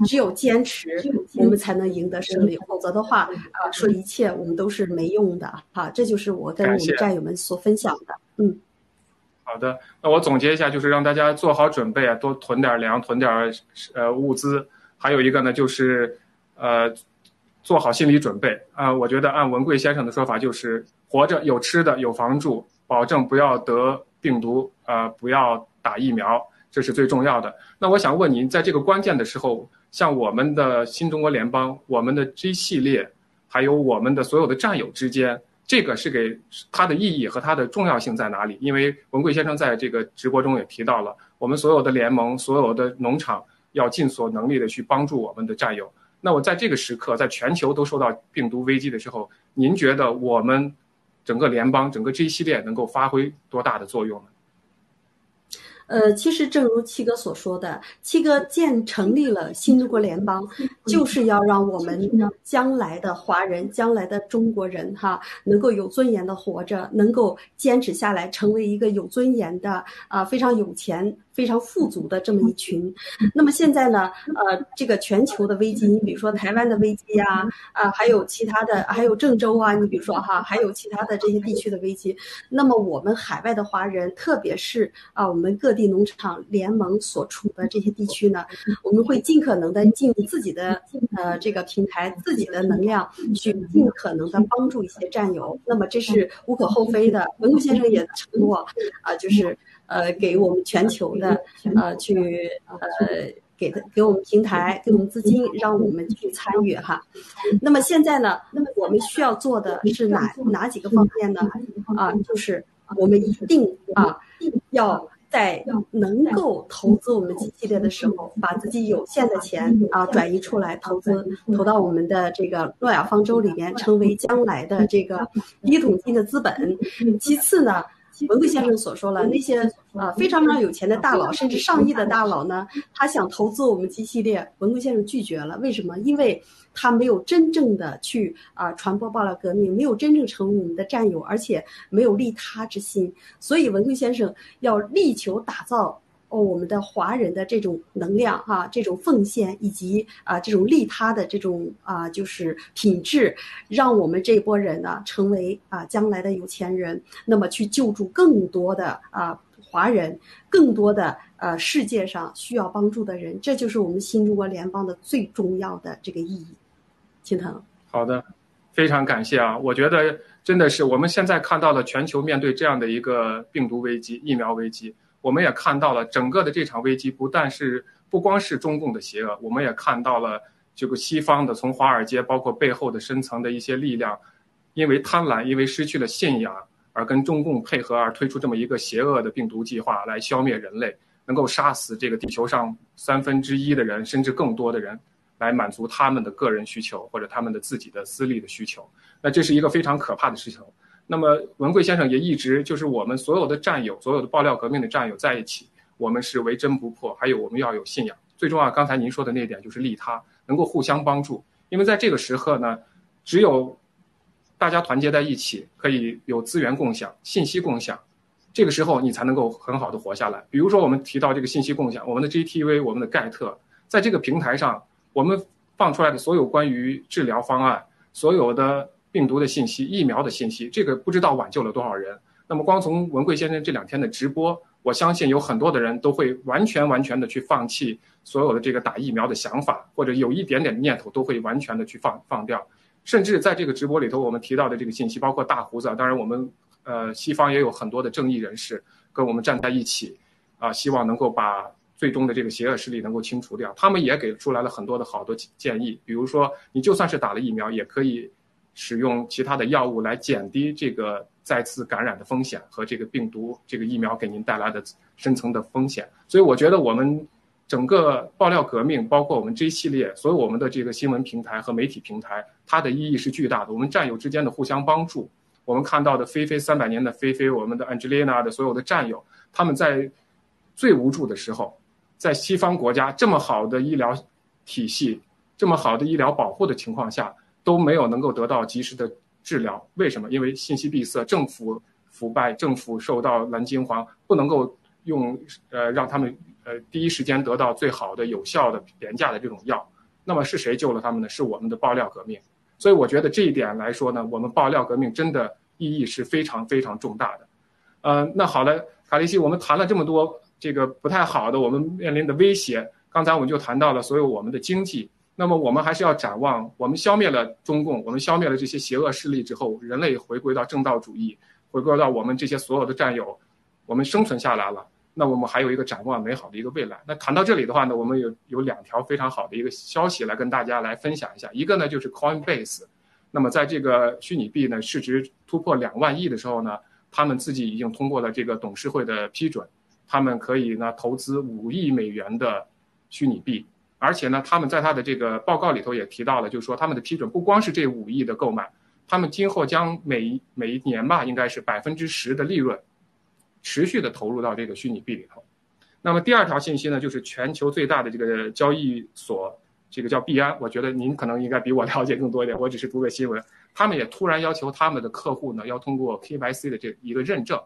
只有坚持，我们才能赢得胜利。否则的话，啊，说一切我们都是没用的。啊，这就是我跟我们战友们所分享的。嗯，好的，那我总结一下，就是让大家做好准备啊，多囤点粮，囤点呃物资。还有一个呢，就是呃，做好心理准备啊。我觉得按文贵先生的说法，就是。活着有吃的有房住，保证不要得病毒，呃，不要打疫苗，这是最重要的。那我想问您，在这个关键的时候，像我们的新中国联邦、我们的 G 系列，还有我们的所有的战友之间，这个是给它的意义和它的重要性在哪里？因为文贵先生在这个直播中也提到了，我们所有的联盟、所有的农场要尽所能力的去帮助我们的战友。那我在这个时刻，在全球都受到病毒危机的时候，您觉得我们？整个联邦，整个这一系列能够发挥多大的作用呢？呃，其实正如七哥所说的，七哥建成立了新中国联邦，就是要让我们将来的华人、将来的中国人哈，能够有尊严的活着，能够坚持下来，成为一个有尊严的啊，非常有钱。非常富足的这么一群，那么现在呢？呃，这个全球的危机，你比如说台湾的危机呀，啊，还有其他的，还有郑州啊，你比如说哈，还有其他的这些地区的危机。那么我们海外的华人，特别是啊，我们各地农场联盟所处的这些地区呢，我们会尽可能的尽自己的呃这个平台、自己的能量，去尽可能的帮助一些战友。那么这是无可厚非的。文谷先生也承诺啊，就是。呃，给我们全球的呃去呃给他给我们平台，给我们资金，让我们去参与哈。那么现在呢，那么我们需要做的是哪哪几个方面呢？啊，就是我们一定啊要在能够投资我们系列的时候，把自己有限的钱啊转移出来投资，投到我们的这个诺亚方舟里面，成为将来的这个第一桶金的资本。其次呢。文贵先生所说了，那些啊非常非常有钱的大佬，甚至上亿的大佬呢，他想投资我们 G 系列，文贵先生拒绝了。为什么？因为他没有真正的去啊传播爆料革命，没有真正成为我们的战友，而且没有利他之心。所以文贵先生要力求打造。哦，我们的华人的这种能量哈，这种奉献以及啊这种利他的这种啊就是品质，让我们这波人呢成为啊将来的有钱人，那么去救助更多的啊华人，更多的呃世界上需要帮助的人，这就是我们新中国联邦的最重要的这个意义。青藤，好的，非常感谢啊！我觉得真的是我们现在看到了全球面对这样的一个病毒危机、疫苗危机。我们也看到了整个的这场危机，不但是不光是中共的邪恶，我们也看到了这个西方的，从华尔街包括背后的深层的一些力量，因为贪婪，因为失去了信仰，而跟中共配合而推出这么一个邪恶的病毒计划来消灭人类，能够杀死这个地球上三分之一的人，甚至更多的人，来满足他们的个人需求或者他们的自己的私利的需求。那这是一个非常可怕的事情。那么文贵先生也一直就是我们所有的战友，所有的爆料革命的战友在一起，我们是为真不破。还有我们要有信仰，最重要。刚才您说的那点就是利他，能够互相帮助。因为在这个时刻呢，只有大家团结在一起，可以有资源共享、信息共享，这个时候你才能够很好的活下来。比如说我们提到这个信息共享，我们的 GTV、我们的盖特，在这个平台上，我们放出来的所有关于治疗方案，所有的。病毒的信息、疫苗的信息，这个不知道挽救了多少人。那么，光从文贵先生这两天的直播，我相信有很多的人都会完全完全的去放弃所有的这个打疫苗的想法，或者有一点点念头都会完全的去放放掉。甚至在这个直播里头，我们提到的这个信息，包括大胡子，当然我们呃西方也有很多的正义人士跟我们站在一起，啊，希望能够把最终的这个邪恶势力能够清除掉。他们也给出来了很多的好多建议，比如说你就算是打了疫苗，也可以使用其他的药物来减低这个再次感染的风险和这个病毒这个疫苗给您带来的深层的风险。所以我觉得我们。整个爆料革命，包括我们这一系列所有我们的这个新闻平台和媒体平台，它的意义是巨大的。我们战友之间的互相帮助，我们看到的菲菲三百年的菲菲，我们的 Angelina 的所有的战友，他们在最无助的时候，在西方国家这么好的医疗体系、这么好的医疗保护的情况下，都没有能够得到及时的治疗。为什么？因为信息闭塞，政府腐败，政府受到蓝金黄，不能够用呃让他们。呃，第一时间得到最好的、有效的、廉价的这种药，那么是谁救了他们呢？是我们的爆料革命。所以我觉得这一点来说呢，我们爆料革命真的意义是非常非常重大的。呃，那好了，卡利西，我们谈了这么多这个不太好的，我们面临的威胁。刚才我们就谈到了所有我们的经济，那么我们还是要展望，我们消灭了中共，我们消灭了这些邪恶势力之后，人类回归到正道主义，回归到我们这些所有的战友，我们生存下来了。那我们还有一个展望美好的一个未来。那谈到这里的话呢，我们有有两条非常好的一个消息来跟大家来分享一下。一个呢就是 Coinbase，那么在这个虚拟币呢市值突破两万亿的时候呢，他们自己已经通过了这个董事会的批准，他们可以呢投资五亿美元的虚拟币，而且呢他们在他的这个报告里头也提到了，就是说他们的批准不光是这五亿的购买，他们今后将每每一年吧，应该是百分之十的利润。持续的投入到这个虚拟币里头，那么第二条信息呢，就是全球最大的这个交易所，这个叫币安，我觉得您可能应该比我了解更多一点，我只是读个新闻，他们也突然要求他们的客户呢要通过 KYC 的这一个认证。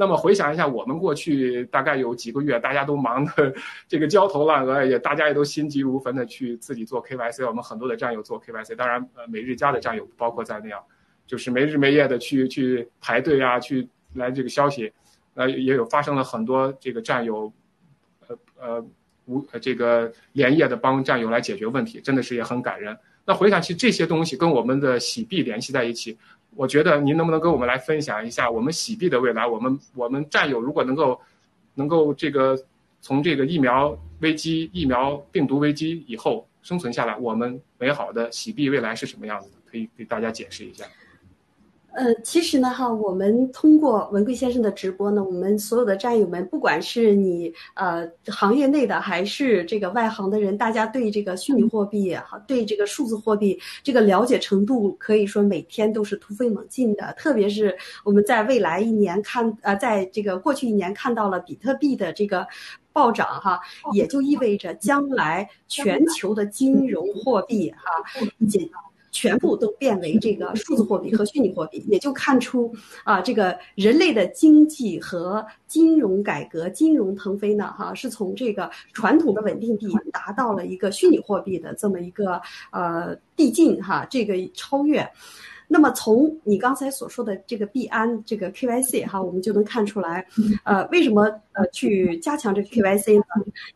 那么回想一下，我们过去大概有几个月，大家都忙的这个焦头烂额，也大家也都心急如焚的去自己做 KYC，我们很多的战友做 KYC，当然呃每日家的战友包括在内啊，就是没日没夜的去去排队啊，去来这个消息。呃，也有发生了很多这个战友，呃呃无这个连夜的帮战友来解决问题，真的是也很感人。那回想起这些东西跟我们的洗币联系在一起，我觉得您能不能跟我们来分享一下我们洗币的未来？我们我们战友如果能够能够这个从这个疫苗危机、疫苗病毒危机以后生存下来，我们美好的洗币未来是什么样子的？可以给大家解释一下。呃，其实呢，哈，我们通过文贵先生的直播呢，我们所有的战友们，不管是你呃行业内的还是这个外行的人，大家对这个虚拟货币哈，对这个数字货币这个了解程度，可以说每天都是突飞猛进的。特别是我们在未来一年看，呃，在这个过去一年看到了比特币的这个暴涨哈，也就意味着将来全球的金融货币哈，也。全部都变为这个数字货币和虚拟货币，也就看出啊，这个人类的经济和金融改革、金融腾飞呢，哈，是从这个传统的稳定币达到了一个虚拟货币的这么一个呃递进哈，这个超越。那么从你刚才所说的这个币安这个 KYC 哈，我们就能看出来，呃，为什么呃去加强这个 KYC 呢？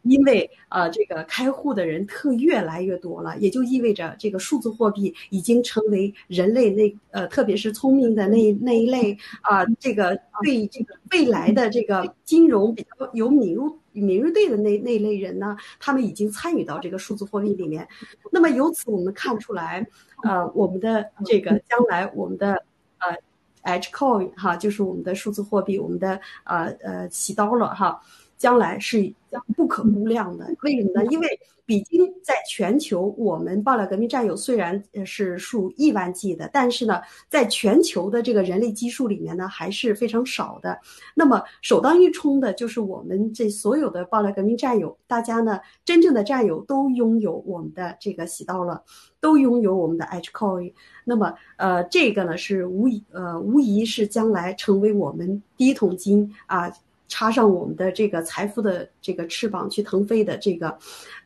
因为呃这个开户的人特越来越多了，也就意味着这个数字货币已经成为人类那呃特别是聪明的那那一类啊，这个对这个未来的这个金融比较有敏锐敏锐度的那那类人呢，他们已经参与到这个数字货币里面。那么由此我们看出来。呃，我们的这个将来，我们的呃，H coin 哈，就是我们的数字货币，我们的呃呃起刀了哈，将来是不可估量的。为什么呢？因为比金在全球，我们爆料革命战友虽然是数亿万计的，但是呢，在全球的这个人类基数里面呢，还是非常少的。那么首当一冲的就是我们这所有的爆料革命战友，大家呢，真正的战友都拥有我们的这个喜到了，都拥有我们的 H coin。那么，呃，这个呢是无疑，呃，无疑是将来成为我们第一桶金啊。插上我们的这个财富的这个翅膀去腾飞的这个，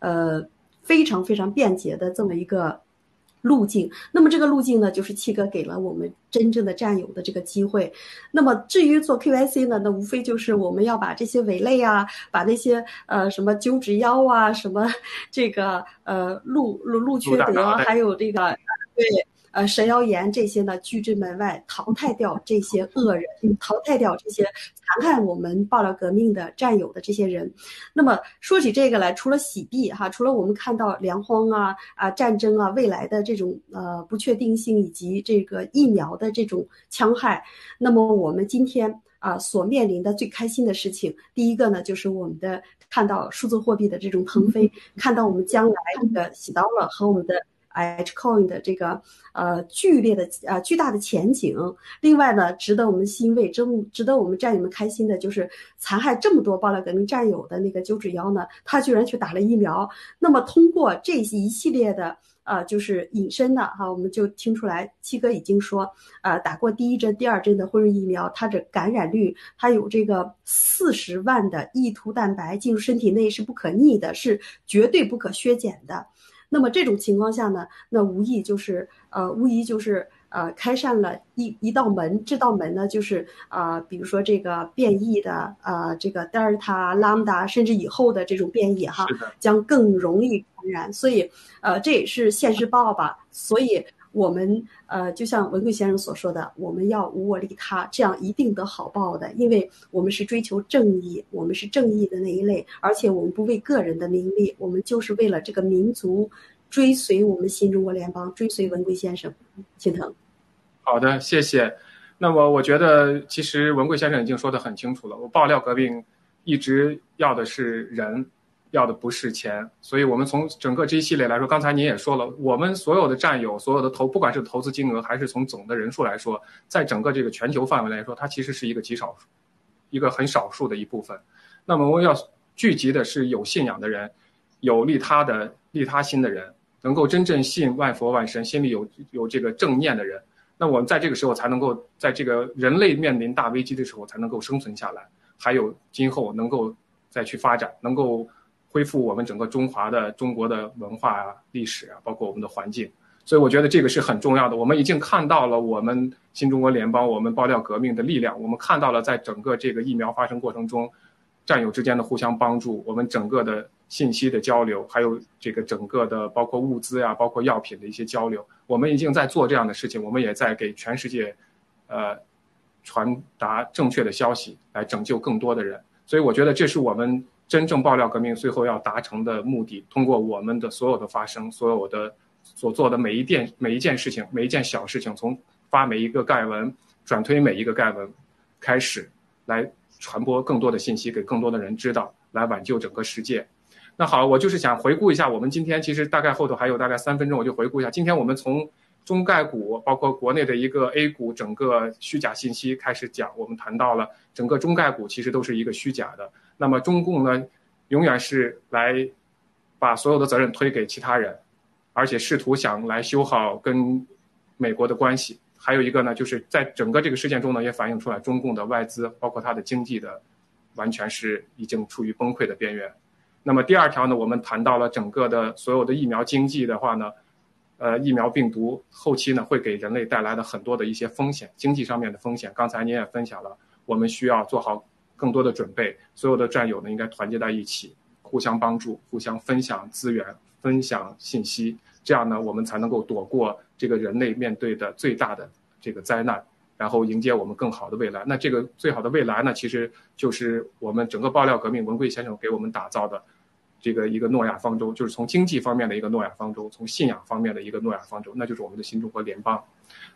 呃，非常非常便捷的这么一个路径。那么这个路径呢，就是七哥给了我们真正的战友的这个机会。那么至于做 KYC 呢，那无非就是我们要把这些伪类啊，把那些呃什么九指妖啊，什么这个呃陆陆陆缺德，还有这个对。呃神妖言这些呢拒之门外，淘汰掉这些恶人，淘汰掉这些残害我们爆料革命的战友的这些人。那么说起这个来，除了洗币哈，除了我们看到粮荒啊啊战争啊未来的这种呃不确定性以及这个疫苗的这种戕害，那么我们今天。啊，所面临的最开心的事情，第一个呢，就是我们的看到数字货币的这种腾飞，看到我们将来这个洗刀了和我们的 H coin 的这个呃剧烈的呃巨大的前景。另外呢，值得我们欣慰、值值得我们战友们开心的就是残害这么多爆料革命战友的那个九指妖呢，他居然去打了疫苗。那么通过这一系列的。呃，就是隐身的哈，我们就听出来，七哥已经说，呃，打过第一针、第二针的辉瑞疫苗，它的感染率，它有这个四十万的异突蛋白进入身体内是不可逆的，是绝对不可削减的。那么这种情况下呢，那无疑就是，呃，无疑就是。呃，开扇了一一道门，这道门呢，就是啊，比如说这个变异的，呃，这个德尔塔、拉姆达，甚至以后的这种变异哈，将更容易传染。所以，呃，这也是现世报吧。所以，我们呃，就像文贵先生所说的，我们要无我利他，这样一定得好报的，因为我们是追求正义，我们是正义的那一类，而且我们不为个人的名利，我们就是为了这个民族。追随我们新中国联邦，追随文贵先生，心疼。好的，谢谢。那么我觉得，其实文贵先生已经说的很清楚了。我爆料革命一直要的是人，要的不是钱。所以，我们从整个这一系列来说，刚才您也说了，我们所有的战友，所有的投，不管是投资金额，还是从总的人数来说，在整个这个全球范围来说，它其实是一个极少数，一个很少数的一部分。那么，我们要聚集的是有信仰的人，有利他的利他心的人。能够真正信万佛万神，心里有有这个正念的人，那我们在这个时候才能够在这个人类面临大危机的时候才能够生存下来，还有今后能够再去发展，能够恢复我们整个中华的中国的文化啊、历史啊，包括我们的环境。所以我觉得这个是很重要的。我们已经看到了我们新中国联邦、我们爆料革命的力量，我们看到了在整个这个疫苗发生过程中，战友之间的互相帮助，我们整个的。信息的交流，还有这个整个的包括物资呀，包括药品的一些交流，我们已经在做这样的事情，我们也在给全世界，呃，传达正确的消息，来拯救更多的人。所以我觉得这是我们真正爆料革命最后要达成的目的。通过我们的所有的发声，所有的所做的每一件每一件事情，每一件小事情，从发每一个盖文，转推每一个盖文，开始，来传播更多的信息给更多的人知道，来挽救整个世界。那好，我就是想回顾一下，我们今天其实大概后头还有大概三分钟，我就回顾一下。今天我们从中概股，包括国内的一个 A 股，整个虚假信息开始讲，我们谈到了整个中概股其实都是一个虚假的。那么中共呢，永远是来把所有的责任推给其他人，而且试图想来修好跟美国的关系。还有一个呢，就是在整个这个事件中呢，也反映出来中共的外资，包括它的经济的，完全是已经处于崩溃的边缘。那么第二条呢，我们谈到了整个的所有的疫苗经济的话呢，呃，疫苗病毒后期呢会给人类带来的很多的一些风险，经济上面的风险。刚才您也分享了，我们需要做好更多的准备，所有的战友呢应该团结在一起，互相帮助，互相分享资源，分享信息，这样呢我们才能够躲过这个人类面对的最大的这个灾难。然后迎接我们更好的未来。那这个最好的未来呢，其实就是我们整个爆料革命文贵先生给我们打造的这个一个诺亚方舟，就是从经济方面的一个诺亚方舟，从信仰方面的一个诺亚方舟，那就是我们的新中国联邦。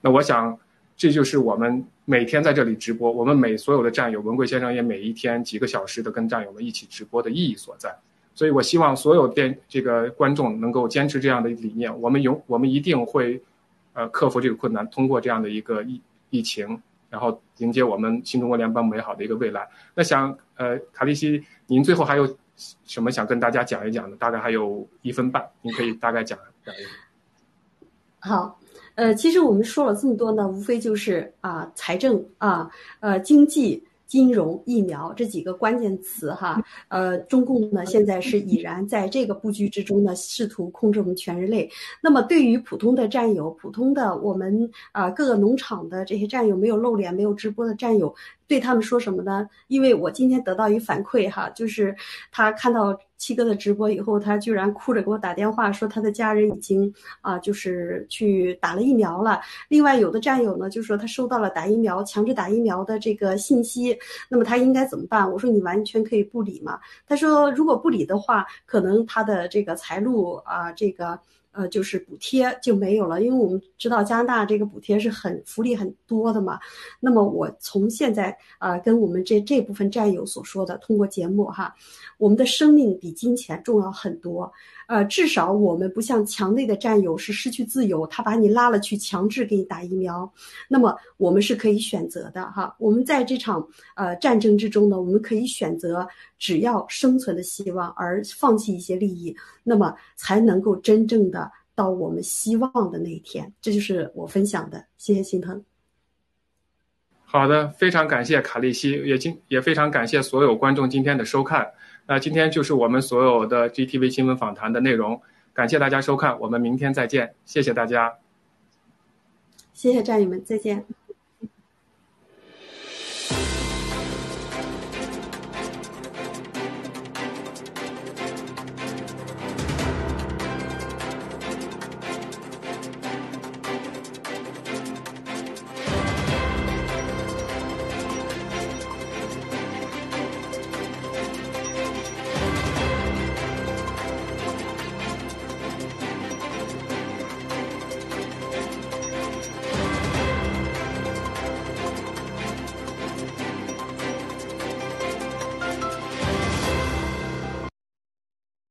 那我想，这就是我们每天在这里直播，我们每所有的战友，文贵先生也每一天几个小时的跟战友们一起直播的意义所在。所以我希望所有电这个观众能够坚持这样的理念，我们永我们一定会呃克服这个困难，通过这样的一个疫。疫情，然后迎接我们新中国联邦美好的一个未来。那想，呃，卡利西，您最后还有什么想跟大家讲一讲的？大概还有一分半，您可以大概讲讲一下。好，呃，其实我们说了这么多呢，无非就是啊，财政啊，呃，经济。金融、疫苗这几个关键词哈，呃，中共呢现在是已然在这个布局之中呢，试图控制我们全人类。那么对于普通的战友、普通的我们啊各个农场的这些战友，没有露脸、没有直播的战友，对他们说什么呢？因为我今天得到一反馈哈，就是他看到。七哥的直播以后，他居然哭着给我打电话说他的家人已经啊，就是去打了疫苗了。另外，有的战友呢就说他收到了打疫苗、强制打疫苗的这个信息，那么他应该怎么办？我说你完全可以不理嘛。他说如果不理的话，可能他的这个财路啊，这个。呃，就是补贴就没有了，因为我们知道加拿大这个补贴是很福利很多的嘛。那么我从现在啊，跟我们这这部分战友所说的，通过节目哈，我们的生命比金钱重要很多。呃，至少我们不像墙内的战友是失去自由，他把你拉了去强制给你打疫苗。那么我们是可以选择的哈。我们在这场呃战争之中呢，我们可以选择只要生存的希望，而放弃一些利益，那么才能够真正的到我们希望的那一天。这就是我分享的，谢谢心疼。好的，非常感谢卡利西，也今也非常感谢所有观众今天的收看。那今天就是我们所有的 GTV 新闻访谈的内容，感谢大家收看，我们明天再见，谢谢大家，谢谢战友们，再见。